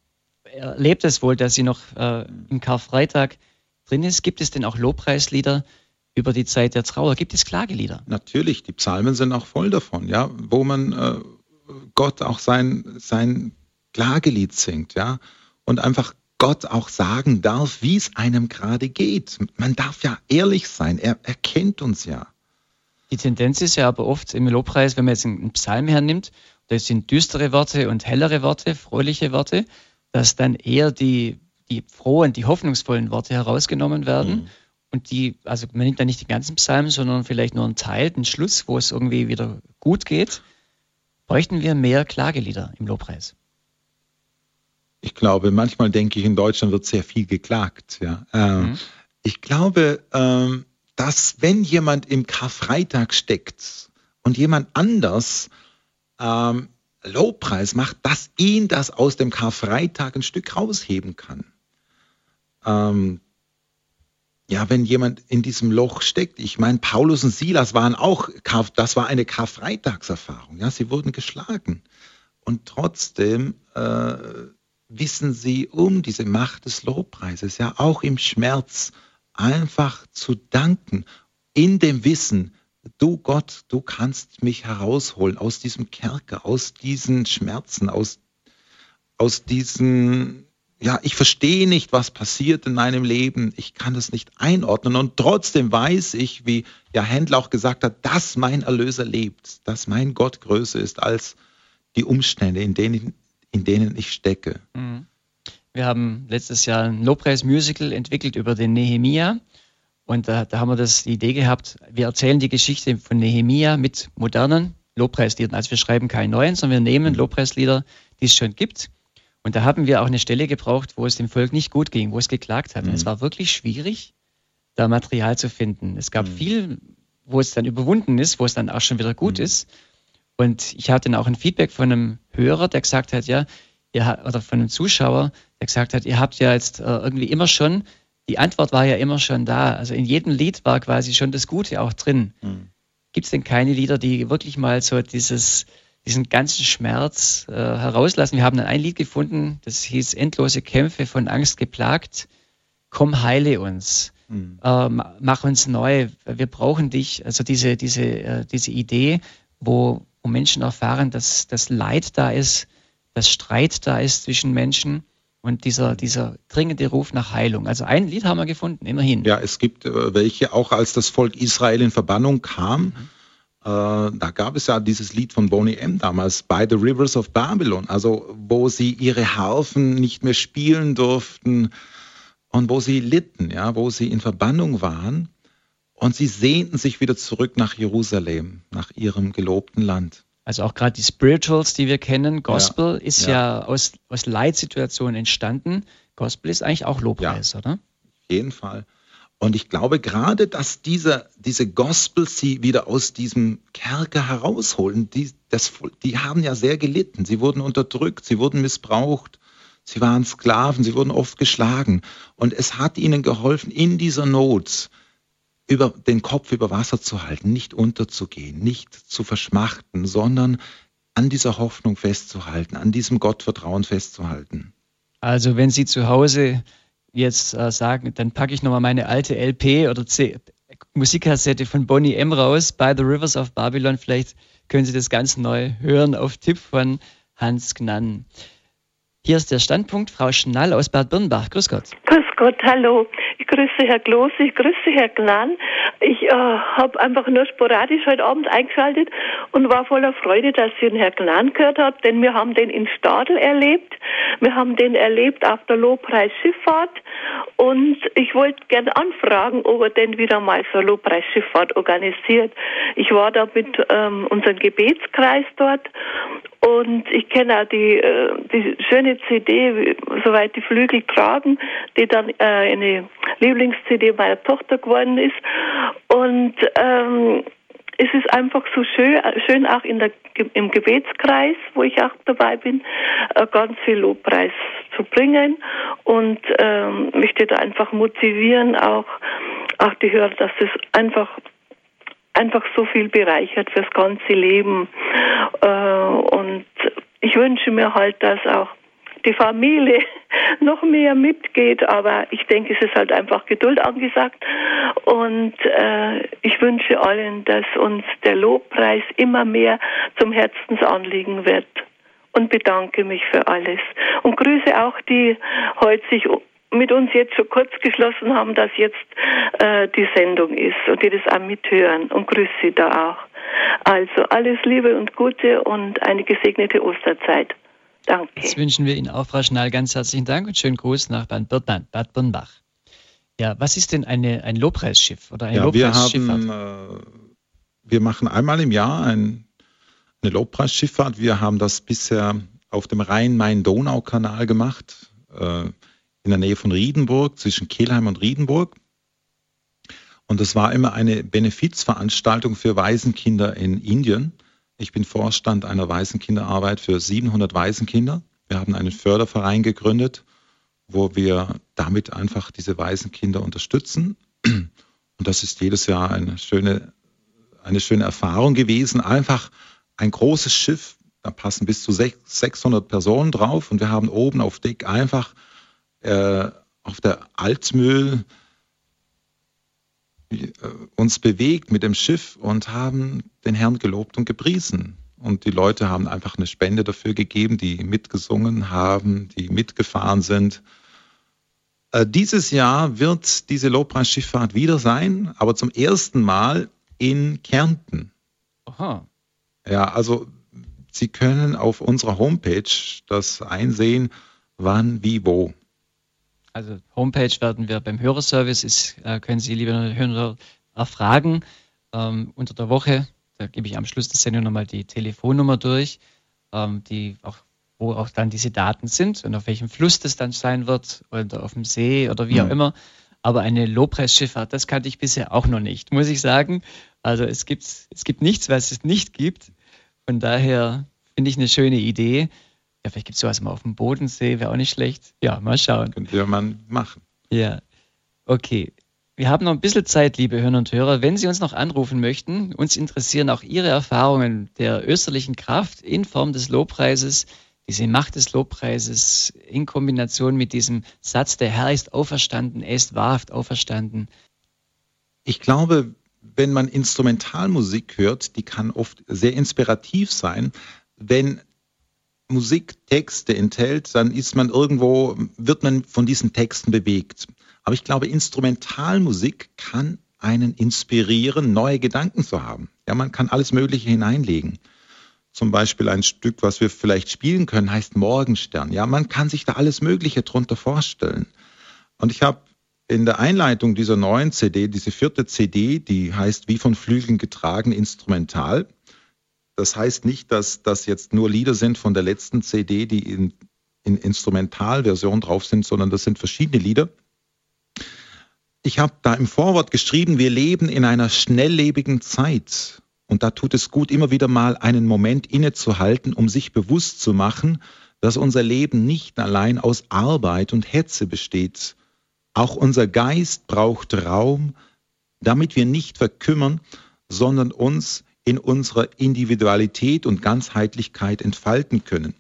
erlebt es wohl, dass sie noch äh, im Karfreitag drin ist. Gibt es denn auch Lobpreislieder über die Zeit der Trauer? Gibt es Klagelieder? Natürlich, die Psalmen sind auch voll davon, ja, wo man äh, Gott auch sein, sein Klagelied singt, ja und einfach Gott auch sagen darf, wie es einem gerade geht. Man darf ja ehrlich sein, er, er kennt uns ja. Die Tendenz ist ja aber oft im Lobpreis, wenn man jetzt einen Psalm hernimmt, da sind düstere Worte und hellere Worte, fröhliche Worte, dass dann eher die, die frohen, die hoffnungsvollen Worte herausgenommen werden. Mhm. Und die, also man nimmt da nicht den ganzen Psalm, sondern vielleicht nur einen Teil, den Schluss, wo es irgendwie wieder gut geht. Bräuchten wir mehr Klagelieder im Lobpreis? Ich glaube, manchmal denke ich, in Deutschland wird sehr viel geklagt. Ja. Ähm, mhm. Ich glaube, ähm, dass wenn jemand im Karfreitag steckt und jemand anders ähm, Lobpreis macht, dass ihn das aus dem Karfreitag ein Stück rausheben kann. Ähm, ja, wenn jemand in diesem Loch steckt, ich meine, Paulus und Silas waren auch, das war eine Karfreitagserfahrung, ja, sie wurden geschlagen. Und trotzdem äh, wissen sie um diese Macht des Lobpreises, ja, auch im Schmerz einfach zu danken, in dem Wissen, du Gott, du kannst mich herausholen aus diesem Kerker, aus diesen Schmerzen, aus, aus diesen, ja, ich verstehe nicht, was passiert in meinem Leben, ich kann es nicht einordnen und trotzdem weiß ich, wie ja Händler auch gesagt hat, dass mein Erlöser lebt, dass mein Gott größer ist als die Umstände, in denen in denen ich stecke. Mhm. Wir haben letztes Jahr ein Lobpreis-Musical entwickelt über den Nehemia. Und da, da haben wir das, die Idee gehabt, wir erzählen die Geschichte von Nehemia mit modernen Lobpreisliedern. Also wir schreiben keine neuen, sondern wir nehmen. Lobpreislieder, die es schon gibt. Und da haben wir auch eine Stelle gebraucht, wo es dem Volk nicht gut ging, wo es geklagt hat. Mhm. Es war wirklich schwierig, da Material zu finden. Es gab mhm. viel, wo es dann überwunden ist, wo es dann auch schon wieder gut mhm. ist. Und ich hatte dann auch ein Feedback von einem Hörer, der gesagt hat, ja, ihr, oder von einem Zuschauer, der gesagt hat, ihr habt ja jetzt äh, irgendwie immer schon, die Antwort war ja immer schon da. Also in jedem Lied war quasi schon das Gute auch drin. Mhm. Gibt es denn keine Lieder, die wirklich mal so dieses, diesen ganzen Schmerz äh, herauslassen? Wir haben dann ein Lied gefunden, das hieß Endlose Kämpfe von Angst geplagt. Komm, heile uns. Mhm. Äh, mach uns neu. Wir brauchen dich. Also diese, diese, äh, diese Idee, wo, wo Menschen erfahren, dass das Leid da ist, dass Streit da ist zwischen Menschen und dieser, dieser dringende Ruf nach Heilung. Also ein Lied haben wir gefunden, immerhin. Ja, es gibt äh, welche, auch als das Volk Israel in Verbannung kam, mhm. Äh, da gab es ja dieses Lied von Boney M. damals, By the Rivers of Babylon, also wo sie ihre Harfen nicht mehr spielen durften und wo sie litten, ja, wo sie in Verbannung waren. Und sie sehnten sich wieder zurück nach Jerusalem, nach ihrem gelobten Land. Also auch gerade die Spirituals, die wir kennen, Gospel ja, ist ja, ja aus, aus Leitsituationen entstanden. Gospel ist eigentlich auch Lobpreis, ja, oder? Auf jeden Fall. Und ich glaube gerade, dass diese, diese Gospel sie wieder aus diesem Kerker herausholen. Die, das, die haben ja sehr gelitten. Sie wurden unterdrückt, sie wurden missbraucht, sie waren Sklaven, sie wurden oft geschlagen. Und es hat ihnen geholfen, in dieser Not über den Kopf über Wasser zu halten, nicht unterzugehen, nicht zu verschmachten, sondern an dieser Hoffnung festzuhalten, an diesem Gottvertrauen festzuhalten. Also wenn Sie zu Hause jetzt äh, sagen, dann packe ich nochmal meine alte LP oder C Musikkassette von Bonnie M raus, By the Rivers of Babylon. Vielleicht können Sie das ganz neu hören auf Tipp von Hans Gnann. Hier ist der Standpunkt, Frau Schnall aus Bad Birnbach. Grüß Gott. Grüß Gott, hallo. Ich grüße Herr Kloß, ich grüße Herr Glan. Ich äh, habe einfach nur sporadisch heute Abend eingeschaltet und war voller Freude, dass ich den Herr Glan gehört habe, denn wir haben den in Stadel erlebt. Wir haben den erlebt auf der Lobpreisschifffahrt und ich wollte gerne anfragen, ob er denn wieder mal so eine Lobpreisschifffahrt organisiert. Ich war da mit ähm, unserem Gebetskreis dort und ich kenne auch die, äh, die schöne CD, soweit die Flügel tragen, die dann äh, eine Lieblings-CD meiner Tochter geworden ist. Und ähm, es ist einfach so schön, schön auch in der, im Gebetskreis, wo ich auch dabei bin, äh, ganz viel Lobpreis zu bringen und ähm, möchte da einfach motivieren, auch, auch die Hörer, dass es einfach einfach so viel bereichert fürs ganze Leben. Äh, und ich wünsche mir halt, dass auch die Familie noch mehr mitgeht, aber ich denke, es ist halt einfach Geduld angesagt. Und äh, ich wünsche allen, dass uns der Lobpreis immer mehr zum Herzensanliegen wird. Und bedanke mich für alles. Und grüße auch die heute sich mit uns jetzt so kurz geschlossen haben, dass jetzt äh, die Sendung ist und die das auch mithören und grüße Sie da auch. Also alles Liebe und Gute und eine gesegnete Osterzeit. Danke. Das wünschen wir Ihnen auch, Frau Schnall, ganz herzlichen Dank und schönen Gruß nach Bad, Bad, Bad Birnbach. Ja, was ist denn eine, ein Lobpreisschiff oder ein ja, Lobpreisschifffahrt? Wir, haben, äh, wir machen einmal im Jahr ein, eine Lobpreisschifffahrt. Wir haben das bisher auf dem Rhein-Main-Donau-Kanal gemacht. Äh, in der Nähe von Riedenburg, zwischen Kelheim und Riedenburg. Und es war immer eine Benefizveranstaltung für Waisenkinder in Indien. Ich bin Vorstand einer Waisenkinderarbeit für 700 Waisenkinder. Wir haben einen Förderverein gegründet, wo wir damit einfach diese Waisenkinder unterstützen. Und das ist jedes Jahr eine schöne, eine schöne Erfahrung gewesen. Einfach ein großes Schiff, da passen bis zu 600 Personen drauf und wir haben oben auf Deck einfach äh, auf der Altmühl uns bewegt mit dem Schiff und haben den Herrn gelobt und gepriesen. Und die Leute haben einfach eine Spende dafür gegeben, die mitgesungen haben, die mitgefahren sind. Äh, dieses Jahr wird diese Lobpreisschifffahrt wieder sein, aber zum ersten Mal in Kärnten. Aha. Ja, also Sie können auf unserer Homepage das einsehen, wann, wie, wo. Also Homepage werden wir beim Hörerservice, ist, äh, können Sie, liebe Hörer, erfragen. Ähm, unter der Woche, da gebe ich am Schluss der Sendung nochmal die Telefonnummer durch, ähm, die auch, wo auch dann diese Daten sind und auf welchem Fluss das dann sein wird oder auf dem See oder wie mhm. auch immer. Aber eine Lobpreisschifffahrt, das kannte ich bisher auch noch nicht, muss ich sagen. Also es gibt, es gibt nichts, was es nicht gibt. Von daher finde ich eine schöne Idee. Ja, vielleicht gibt es sowas mal auf dem Bodensee, wäre auch nicht schlecht. Ja, mal schauen. Könnte ja man machen. Ja, okay. Wir haben noch ein bisschen Zeit, liebe Hörer und Hörer. Wenn Sie uns noch anrufen möchten, uns interessieren auch Ihre Erfahrungen der österlichen Kraft in Form des Lobpreises, diese Macht des Lobpreises in Kombination mit diesem Satz, der Herr ist auferstanden, er ist wahrhaft auferstanden. Ich glaube, wenn man Instrumentalmusik hört, die kann oft sehr inspirativ sein, wenn Musik Texte enthält, dann ist man irgendwo, wird man von diesen Texten bewegt. Aber ich glaube, Instrumentalmusik kann einen inspirieren, neue Gedanken zu haben. Ja, man kann alles Mögliche hineinlegen. Zum Beispiel ein Stück, was wir vielleicht spielen können, heißt Morgenstern. Ja, man kann sich da alles Mögliche drunter vorstellen. Und ich habe in der Einleitung dieser neuen CD, diese vierte CD, die heißt Wie von Flügeln getragen, instrumental, das heißt nicht, dass das jetzt nur Lieder sind von der letzten CD, die in, in Instrumentalversion drauf sind, sondern das sind verschiedene Lieder. Ich habe da im Vorwort geschrieben, wir leben in einer schnelllebigen Zeit. Und da tut es gut, immer wieder mal einen Moment innezuhalten, um sich bewusst zu machen, dass unser Leben nicht allein aus Arbeit und Hetze besteht. Auch unser Geist braucht Raum, damit wir nicht verkümmern, sondern uns in unserer Individualität und Ganzheitlichkeit entfalten können.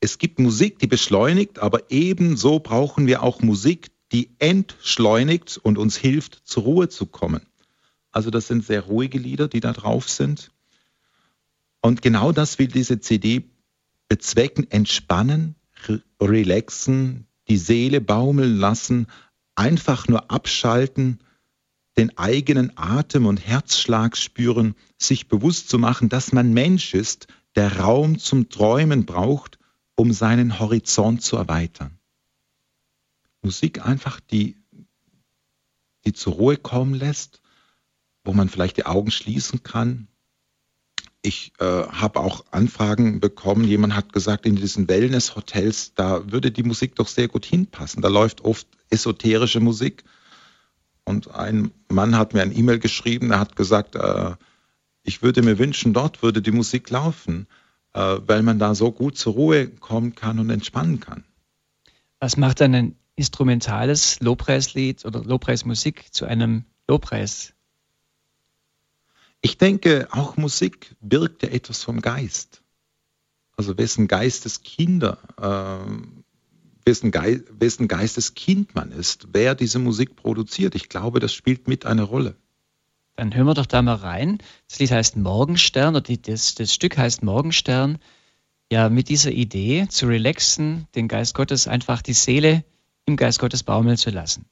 Es gibt Musik, die beschleunigt, aber ebenso brauchen wir auch Musik, die entschleunigt und uns hilft, zur Ruhe zu kommen. Also das sind sehr ruhige Lieder, die da drauf sind. Und genau das will diese CD bezwecken, entspannen, relaxen, die Seele baumeln lassen, einfach nur abschalten, den eigenen Atem und Herzschlag spüren, sich bewusst zu machen, dass man Mensch ist, der Raum zum Träumen braucht, um seinen Horizont zu erweitern. Musik einfach, die, die zur Ruhe kommen lässt, wo man vielleicht die Augen schließen kann. Ich äh, habe auch Anfragen bekommen, jemand hat gesagt, in diesen Wellness-Hotels, da würde die Musik doch sehr gut hinpassen. Da läuft oft esoterische Musik. Und ein Mann hat mir ein E-Mail geschrieben, er hat gesagt, äh, ich würde mir wünschen, dort würde die Musik laufen, äh, weil man da so gut zur Ruhe kommen kann und entspannen kann. Was macht dann ein instrumentales Lobpreislied oder Lobpreismusik zu einem Lobpreis? Ich denke, auch Musik birgt ja etwas vom Geist. Also wessen Geistes Kinder, äh, wessen, Ge wessen Geistes Kind man ist, wer diese Musik produziert. Ich glaube, das spielt mit eine Rolle. Dann hören wir doch da mal rein. Das Lied heißt Morgenstern oder das, das Stück heißt Morgenstern. Ja, mit dieser Idee zu relaxen, den Geist Gottes einfach die Seele im Geist Gottes baumeln zu lassen.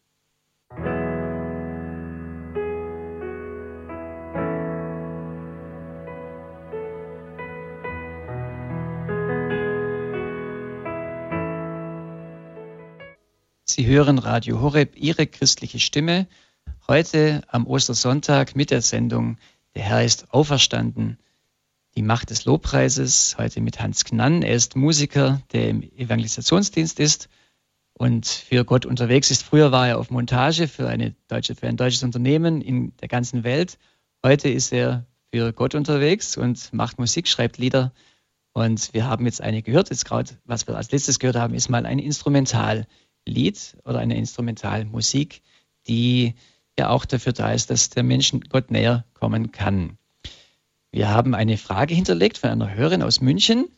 Sie hören Radio Horeb, Ihre christliche Stimme, heute am Ostersonntag mit der Sendung Der Herr ist auferstanden. Die Macht des Lobpreises, heute mit Hans Knann. Er ist Musiker, der im Evangelisationsdienst ist und für Gott unterwegs ist. Früher war er auf Montage für, eine deutsche, für ein deutsches Unternehmen in der ganzen Welt. Heute ist er für Gott unterwegs und macht Musik, schreibt Lieder. Und wir haben jetzt eine gehört. Jetzt gerade, was wir als letztes gehört haben, ist mal ein Instrumentallied oder eine Instrumentalmusik, die ja auch dafür da ist, dass der Mensch Gott näher kommen kann. Wir haben eine Frage hinterlegt von einer Hörerin aus München.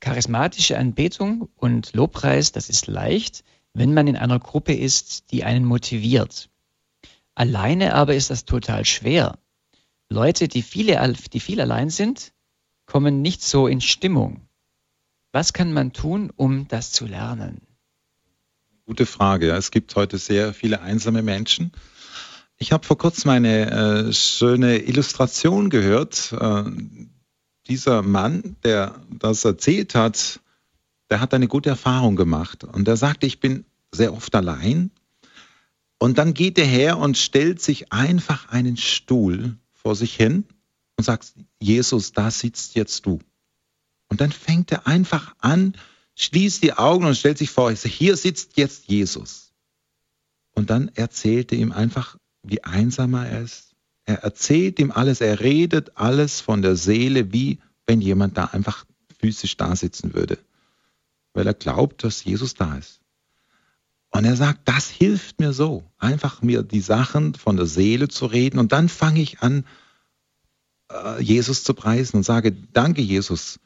Charismatische Anbetung und Lobpreis, das ist leicht, wenn man in einer Gruppe ist, die einen motiviert. Alleine aber ist das total schwer. Leute, die, viele, die viel allein sind, kommen nicht so in Stimmung. Was kann man tun, um das zu lernen? Gute Frage. Es gibt heute sehr viele einsame Menschen. Ich habe vor kurzem eine äh, schöne Illustration gehört, äh, dieser Mann, der das erzählt hat, der hat eine gute Erfahrung gemacht. Und er sagte, ich bin sehr oft allein. Und dann geht er her und stellt sich einfach einen Stuhl vor sich hin und sagt, Jesus, da sitzt jetzt du. Und dann fängt er einfach an, schließt die Augen und stellt sich vor, hier sitzt jetzt Jesus. Und dann erzählt er ihm einfach, wie einsam er ist, er erzählt ihm alles, er redet alles von der Seele, wie wenn jemand da einfach physisch da sitzen würde, weil er glaubt, dass Jesus da ist. Und er sagt, das hilft mir so, einfach mir die Sachen von der Seele zu reden. Und dann fange ich an, äh, Jesus zu preisen und sage, danke Jesus,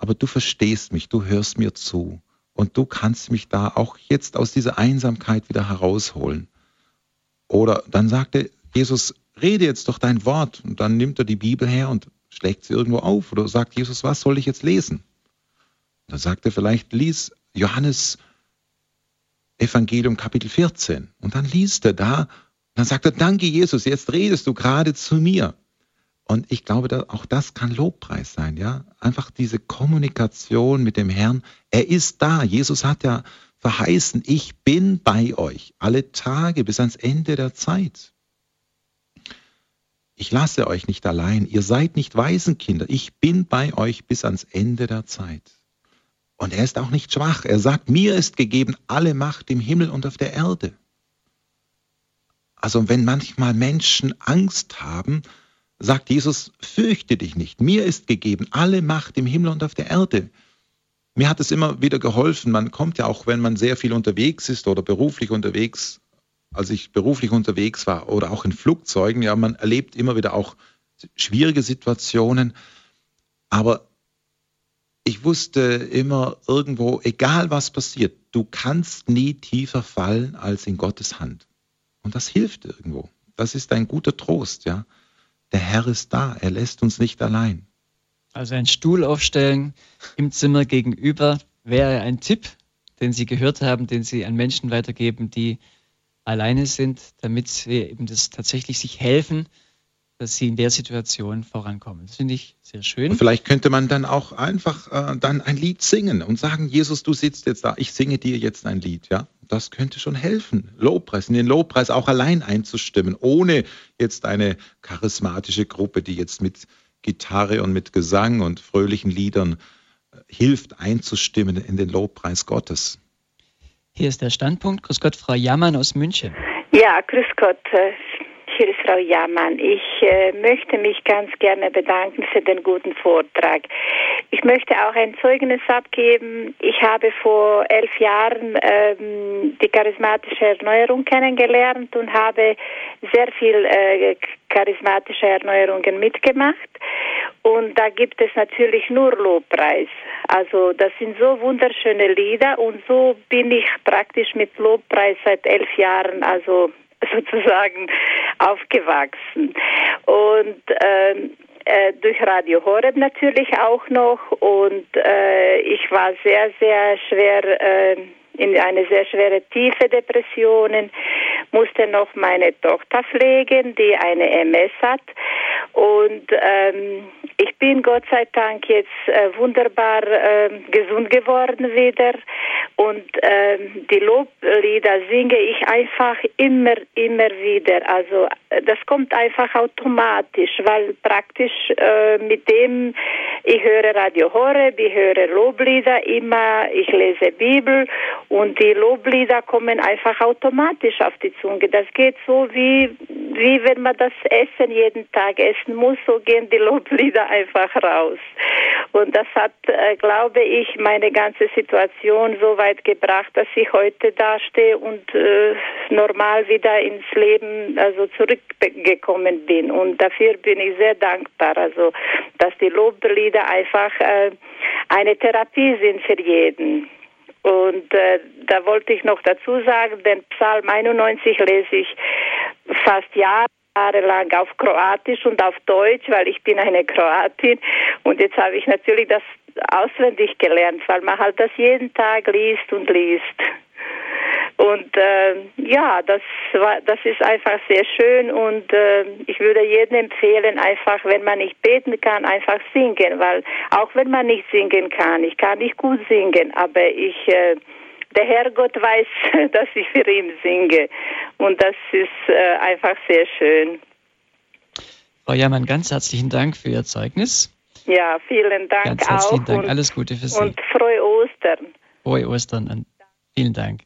aber du verstehst mich, du hörst mir zu und du kannst mich da auch jetzt aus dieser Einsamkeit wieder herausholen. Oder dann sagte Jesus, rede jetzt doch dein Wort. Und dann nimmt er die Bibel her und schlägt sie irgendwo auf oder sagt Jesus, was soll ich jetzt lesen? Dann sagt er vielleicht, lies Johannes Evangelium Kapitel 14. Und dann liest er da, dann sagt er, danke Jesus, jetzt redest du gerade zu mir. Und ich glaube, auch das kann Lobpreis sein, ja. Einfach diese Kommunikation mit dem Herrn. Er ist da. Jesus hat ja verheißen, ich bin bei euch alle Tage bis ans Ende der Zeit. Ich lasse euch nicht allein, ihr seid nicht Waisenkinder, ich bin bei euch bis ans Ende der Zeit. Und er ist auch nicht schwach. Er sagt, mir ist gegeben alle Macht im Himmel und auf der Erde. Also wenn manchmal Menschen Angst haben, sagt Jesus, fürchte dich nicht. Mir ist gegeben alle Macht im Himmel und auf der Erde. Mir hat es immer wieder geholfen. Man kommt ja auch, wenn man sehr viel unterwegs ist oder beruflich unterwegs als ich beruflich unterwegs war oder auch in Flugzeugen, ja, man erlebt immer wieder auch schwierige Situationen, aber ich wusste immer irgendwo, egal was passiert, du kannst nie tiefer fallen als in Gottes Hand. Und das hilft irgendwo. das ist ein guter Trost, ja. Der Herr ist da, er lässt uns nicht allein. Also ein Stuhl aufstellen im Zimmer gegenüber wäre ein Tipp, den Sie gehört haben, den Sie an Menschen weitergeben, die alleine sind, damit sie eben das tatsächlich sich helfen, dass sie in der Situation vorankommen. Das finde ich sehr schön. Und vielleicht könnte man dann auch einfach äh, dann ein Lied singen und sagen, Jesus, du sitzt jetzt da, ich singe dir jetzt ein Lied, ja. Das könnte schon helfen, Lobpreis, in den Lobpreis auch allein einzustimmen, ohne jetzt eine charismatische Gruppe, die jetzt mit Gitarre und mit Gesang und fröhlichen Liedern äh, hilft einzustimmen in den Lobpreis Gottes. Hier ist der Standpunkt. Grüß Gott, Frau Jammann aus München. Ja, grüß Gott. Hier Frau Jammann. Ich äh, möchte mich ganz gerne bedanken für den guten Vortrag. Ich möchte auch ein Zeugnis abgeben. Ich habe vor elf Jahren ähm, die charismatische Erneuerung kennengelernt und habe sehr viel äh, charismatische Erneuerungen mitgemacht. Und da gibt es natürlich nur Lobpreis. Also das sind so wunderschöne Lieder und so bin ich praktisch mit Lobpreis seit elf Jahren, also sozusagen aufgewachsen. Und ähm, äh, durch Radio Horeb natürlich auch noch und äh, ich war sehr, sehr schwer äh, in eine sehr schwere tiefe Depressionen, musste noch meine Tochter pflegen, die eine MS hat und ähm, ich bin Gott sei Dank jetzt äh, wunderbar äh, gesund geworden wieder und äh, die Loblieder singe ich einfach immer, immer wieder. Also äh, das kommt einfach automatisch, weil praktisch äh, mit dem ich höre Radio Horeb, ich höre Loblieder immer, ich lese Bibel und die Loblieder kommen einfach automatisch auf die Zunge. Das geht so wie wie wenn man das Essen jeden Tag essen muss, so gehen die Loblieder einfach raus. Und das hat, äh, glaube ich, meine ganze Situation so weit gebracht, dass ich heute dastehe und äh, normal wieder ins Leben also zurückgekommen bin. Und dafür bin ich sehr dankbar, also dass die Loblieder einfach äh, eine Therapie sind für jeden. Und äh, da wollte ich noch dazu sagen, den Psalm 91 lese ich fast jahrelang auf Kroatisch und auf Deutsch, weil ich bin eine Kroatin. Und jetzt habe ich natürlich das auswendig gelernt, weil man halt das jeden Tag liest und liest. Und äh, ja, das war, das ist einfach sehr schön und äh, ich würde jedem empfehlen, einfach, wenn man nicht beten kann, einfach singen, weil auch wenn man nicht singen kann, ich kann nicht gut singen, aber ich äh, der Herrgott weiß, dass ich für ihn singe und das ist äh, einfach sehr schön. Frau Jammann, ganz herzlichen Dank für Ihr Zeugnis. Ja, vielen Dank ganz herzlichen auch Dank. und, Alles Gute für Sie. und frohe Ostern. Frohe Ostern vielen Dank.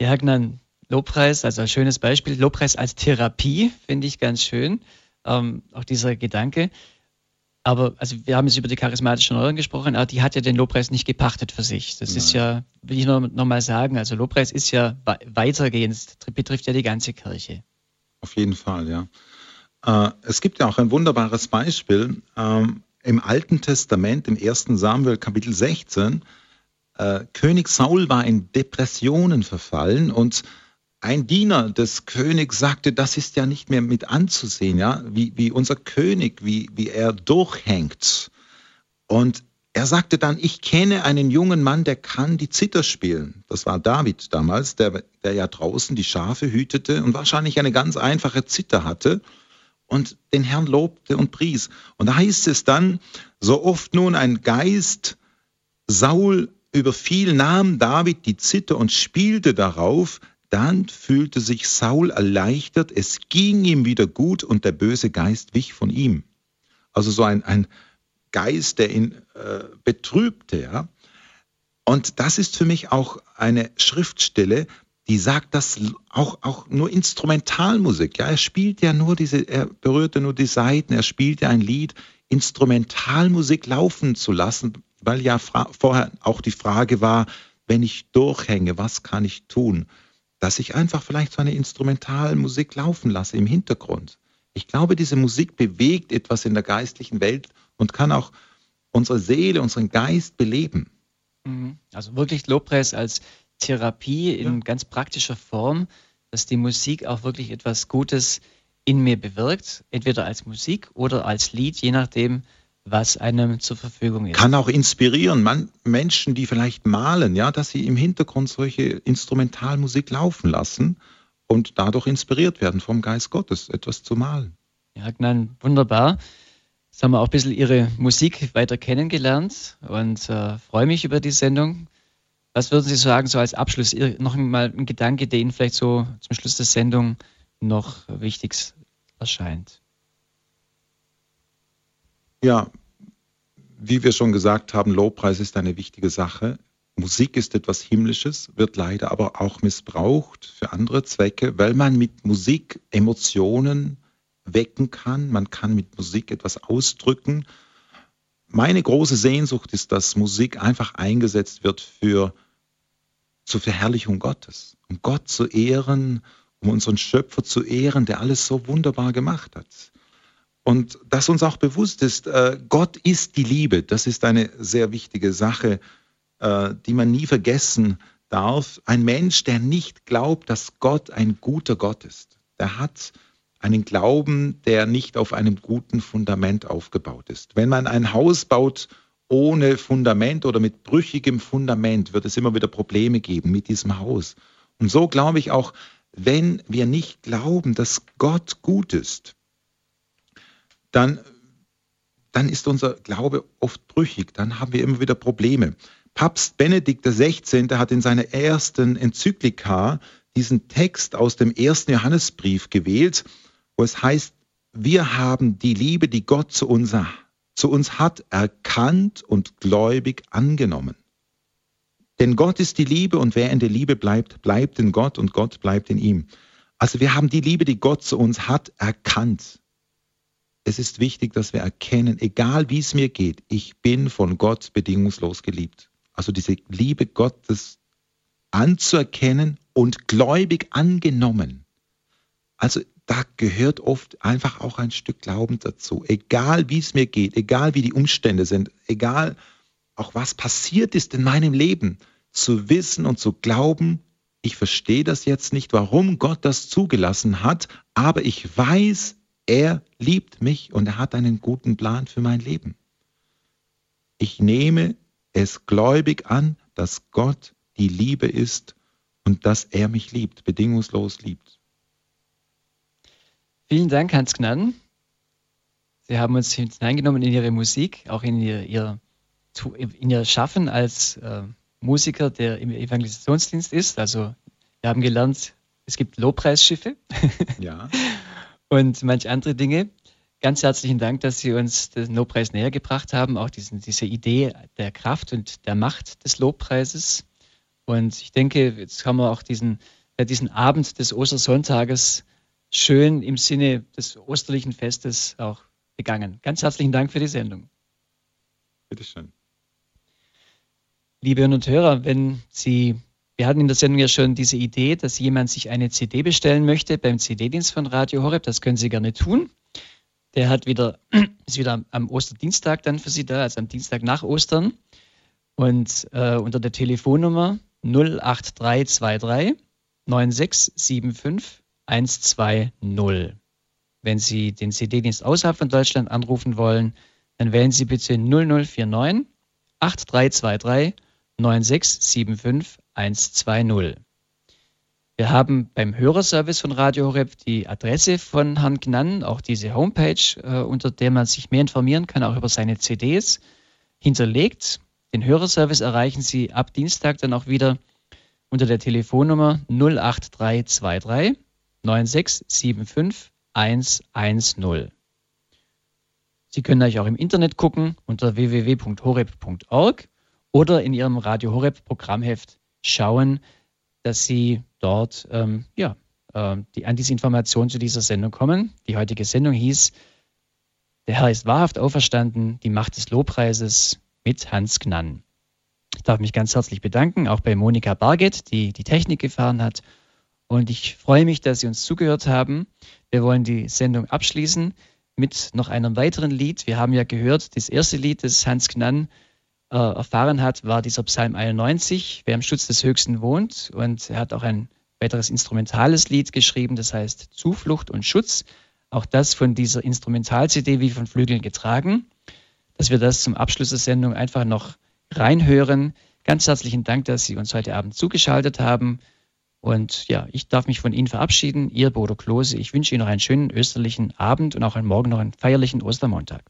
Ja, Herr Gnan, Lobpreis, also ein schönes Beispiel. Lobpreis als Therapie finde ich ganz schön. Ähm, auch dieser Gedanke. Aber also wir haben jetzt über die charismatische Erneuerung gesprochen, aber die hat ja den Lobpreis nicht gepachtet für sich. Das Nein. ist ja, will ich noch, noch mal sagen, also Lobpreis ist ja weitergehend, betrifft ja die ganze Kirche. Auf jeden Fall, ja. Äh, es gibt ja auch ein wunderbares Beispiel ähm, im Alten Testament, im 1. Samuel Kapitel 16. Äh, König Saul war in Depressionen verfallen und ein Diener des Königs sagte, das ist ja nicht mehr mit anzusehen, ja, wie, wie unser König, wie, wie er durchhängt. Und er sagte dann, ich kenne einen jungen Mann, der kann die Zither spielen. Das war David damals, der, der ja draußen die Schafe hütete und wahrscheinlich eine ganz einfache Zither hatte und den Herrn lobte und pries. Und da heißt es dann, so oft nun ein Geist Saul überfiel, nahm David die Zither und spielte darauf, dann fühlte sich Saul erleichtert, es ging ihm wieder gut und der böse Geist wich von ihm. Also so ein, ein Geist, der ihn äh, betrübte. Ja? Und das ist für mich auch eine Schriftstelle, die sagt, dass auch, auch nur Instrumentalmusik, ja, er spielt ja nur diese, er berührte nur die Saiten, er spielte ein Lied, Instrumentalmusik laufen zu lassen, weil ja vorher auch die Frage war, wenn ich durchhänge, was kann ich tun? Dass ich einfach vielleicht so eine Instrumentalmusik laufen lasse im Hintergrund. Ich glaube, diese Musik bewegt etwas in der geistlichen Welt und kann auch unsere Seele, unseren Geist beleben. Also wirklich Lobpreis als Therapie in ja. ganz praktischer Form dass die Musik auch wirklich etwas Gutes in mir bewirkt, entweder als Musik oder als Lied, je nachdem, was einem zur Verfügung ist. Kann auch inspirieren, man, Menschen, die vielleicht malen, ja, dass sie im Hintergrund solche Instrumentalmusik laufen lassen und dadurch inspiriert werden vom Geist Gottes, etwas zu malen. Ja, nein, wunderbar. Jetzt haben wir auch ein bisschen Ihre Musik weiter kennengelernt und äh, freue mich über die Sendung. Was würden Sie sagen, so als Abschluss, noch mal ein Gedanke, der Ihnen vielleicht so zum Schluss der Sendung noch wichtig erscheint? Ja, wie wir schon gesagt haben, Lobpreis ist eine wichtige Sache. Musik ist etwas Himmlisches, wird leider aber auch missbraucht für andere Zwecke, weil man mit Musik Emotionen wecken kann, man kann mit Musik etwas ausdrücken. Meine große Sehnsucht ist, dass Musik einfach eingesetzt wird für zur Verherrlichung Gottes, um Gott zu ehren, um unseren Schöpfer zu ehren, der alles so wunderbar gemacht hat. Und dass uns auch bewusst ist, äh, Gott ist die Liebe. Das ist eine sehr wichtige Sache, äh, die man nie vergessen darf. Ein Mensch, der nicht glaubt, dass Gott ein guter Gott ist, der hat einen Glauben, der nicht auf einem guten Fundament aufgebaut ist. Wenn man ein Haus baut ohne Fundament oder mit brüchigem Fundament, wird es immer wieder Probleme geben mit diesem Haus. Und so glaube ich auch, wenn wir nicht glauben, dass Gott gut ist, dann, dann ist unser Glaube oft brüchig, dann haben wir immer wieder Probleme. Papst Benedikt XVI. hat in seiner ersten Enzyklika diesen Text aus dem ersten Johannesbrief gewählt, wo es heißt, wir haben die Liebe, die Gott zu uns, zu uns hat, erkannt und gläubig angenommen. Denn Gott ist die Liebe und wer in der Liebe bleibt, bleibt in Gott und Gott bleibt in ihm. Also wir haben die Liebe, die Gott zu uns hat, erkannt es ist wichtig, dass wir erkennen, egal wie es mir geht, ich bin von Gott bedingungslos geliebt. Also diese Liebe Gottes anzuerkennen und gläubig angenommen. Also da gehört oft einfach auch ein Stück Glauben dazu. Egal wie es mir geht, egal wie die Umstände sind, egal auch was passiert ist in meinem Leben, zu wissen und zu glauben, ich verstehe das jetzt nicht, warum Gott das zugelassen hat, aber ich weiß, er liebt mich und er hat einen guten Plan für mein Leben. Ich nehme es gläubig an, dass Gott die Liebe ist und dass er mich liebt, bedingungslos liebt. Vielen Dank, Hans Gnaden. Sie haben uns hineingenommen in Ihre Musik, auch in Ihr, ihr, in ihr Schaffen als äh, Musiker, der im Evangelisationsdienst ist. Also wir haben gelernt, es gibt Lobpreisschiffe. Ja. und manch andere Dinge. Ganz herzlichen Dank, dass Sie uns den Lobpreis näher gebracht haben, auch diesen, diese Idee der Kraft und der Macht des Lobpreises. Und ich denke, jetzt haben wir auch diesen, diesen Abend des Ostersonntages schön im Sinne des osterlichen Festes auch begangen. Ganz herzlichen Dank für die Sendung. Bitteschön. Liebe Hörer und Hörer, wenn Sie wir hatten in der Sendung ja schon diese Idee, dass jemand sich eine CD bestellen möchte beim CD-Dienst von Radio Horeb. Das können Sie gerne tun. Der hat wieder, ist wieder am Osterdienstag dann für Sie da, also am Dienstag nach Ostern. Und äh, unter der Telefonnummer 08323 9675 120. Wenn Sie den CD-Dienst außerhalb von Deutschland anrufen wollen, dann wählen Sie bitte 0049 8323 9675 120. Wir haben beim Hörerservice von Radio Horeb die Adresse von Herrn Gnann, auch diese Homepage, äh, unter der man sich mehr informieren kann, auch über seine CDs, hinterlegt. Den Hörerservice erreichen Sie ab Dienstag dann auch wieder unter der Telefonnummer 08323 9675 110. Sie können euch auch im Internet gucken unter www.horeb.org oder in Ihrem Radio Horeb Programmheft schauen, dass Sie dort ähm, ja, äh, die, an diese Informationen zu dieser Sendung kommen. Die heutige Sendung hieß Der Herr ist wahrhaft auferstanden, die Macht des Lobpreises mit Hans Gnann. Ich darf mich ganz herzlich bedanken, auch bei Monika Barget, die die Technik gefahren hat. Und ich freue mich, dass Sie uns zugehört haben. Wir wollen die Sendung abschließen mit noch einem weiteren Lied. Wir haben ja gehört, das erste Lied, das Hans Gnann äh, erfahren hat, war dieser Psalm 91, wer im Schutz des Höchsten wohnt. Und er hat auch ein weiteres instrumentales Lied geschrieben, das heißt Zuflucht und Schutz. Auch das von dieser Instrumental-CD wie von Flügeln getragen. Dass wir das zum Abschluss der Sendung einfach noch reinhören. Ganz herzlichen Dank, dass Sie uns heute Abend zugeschaltet haben. Und ja, ich darf mich von Ihnen verabschieden. Ihr Bodo Klose. Ich wünsche Ihnen noch einen schönen österlichen Abend und auch Morgen noch einen feierlichen Ostermontag.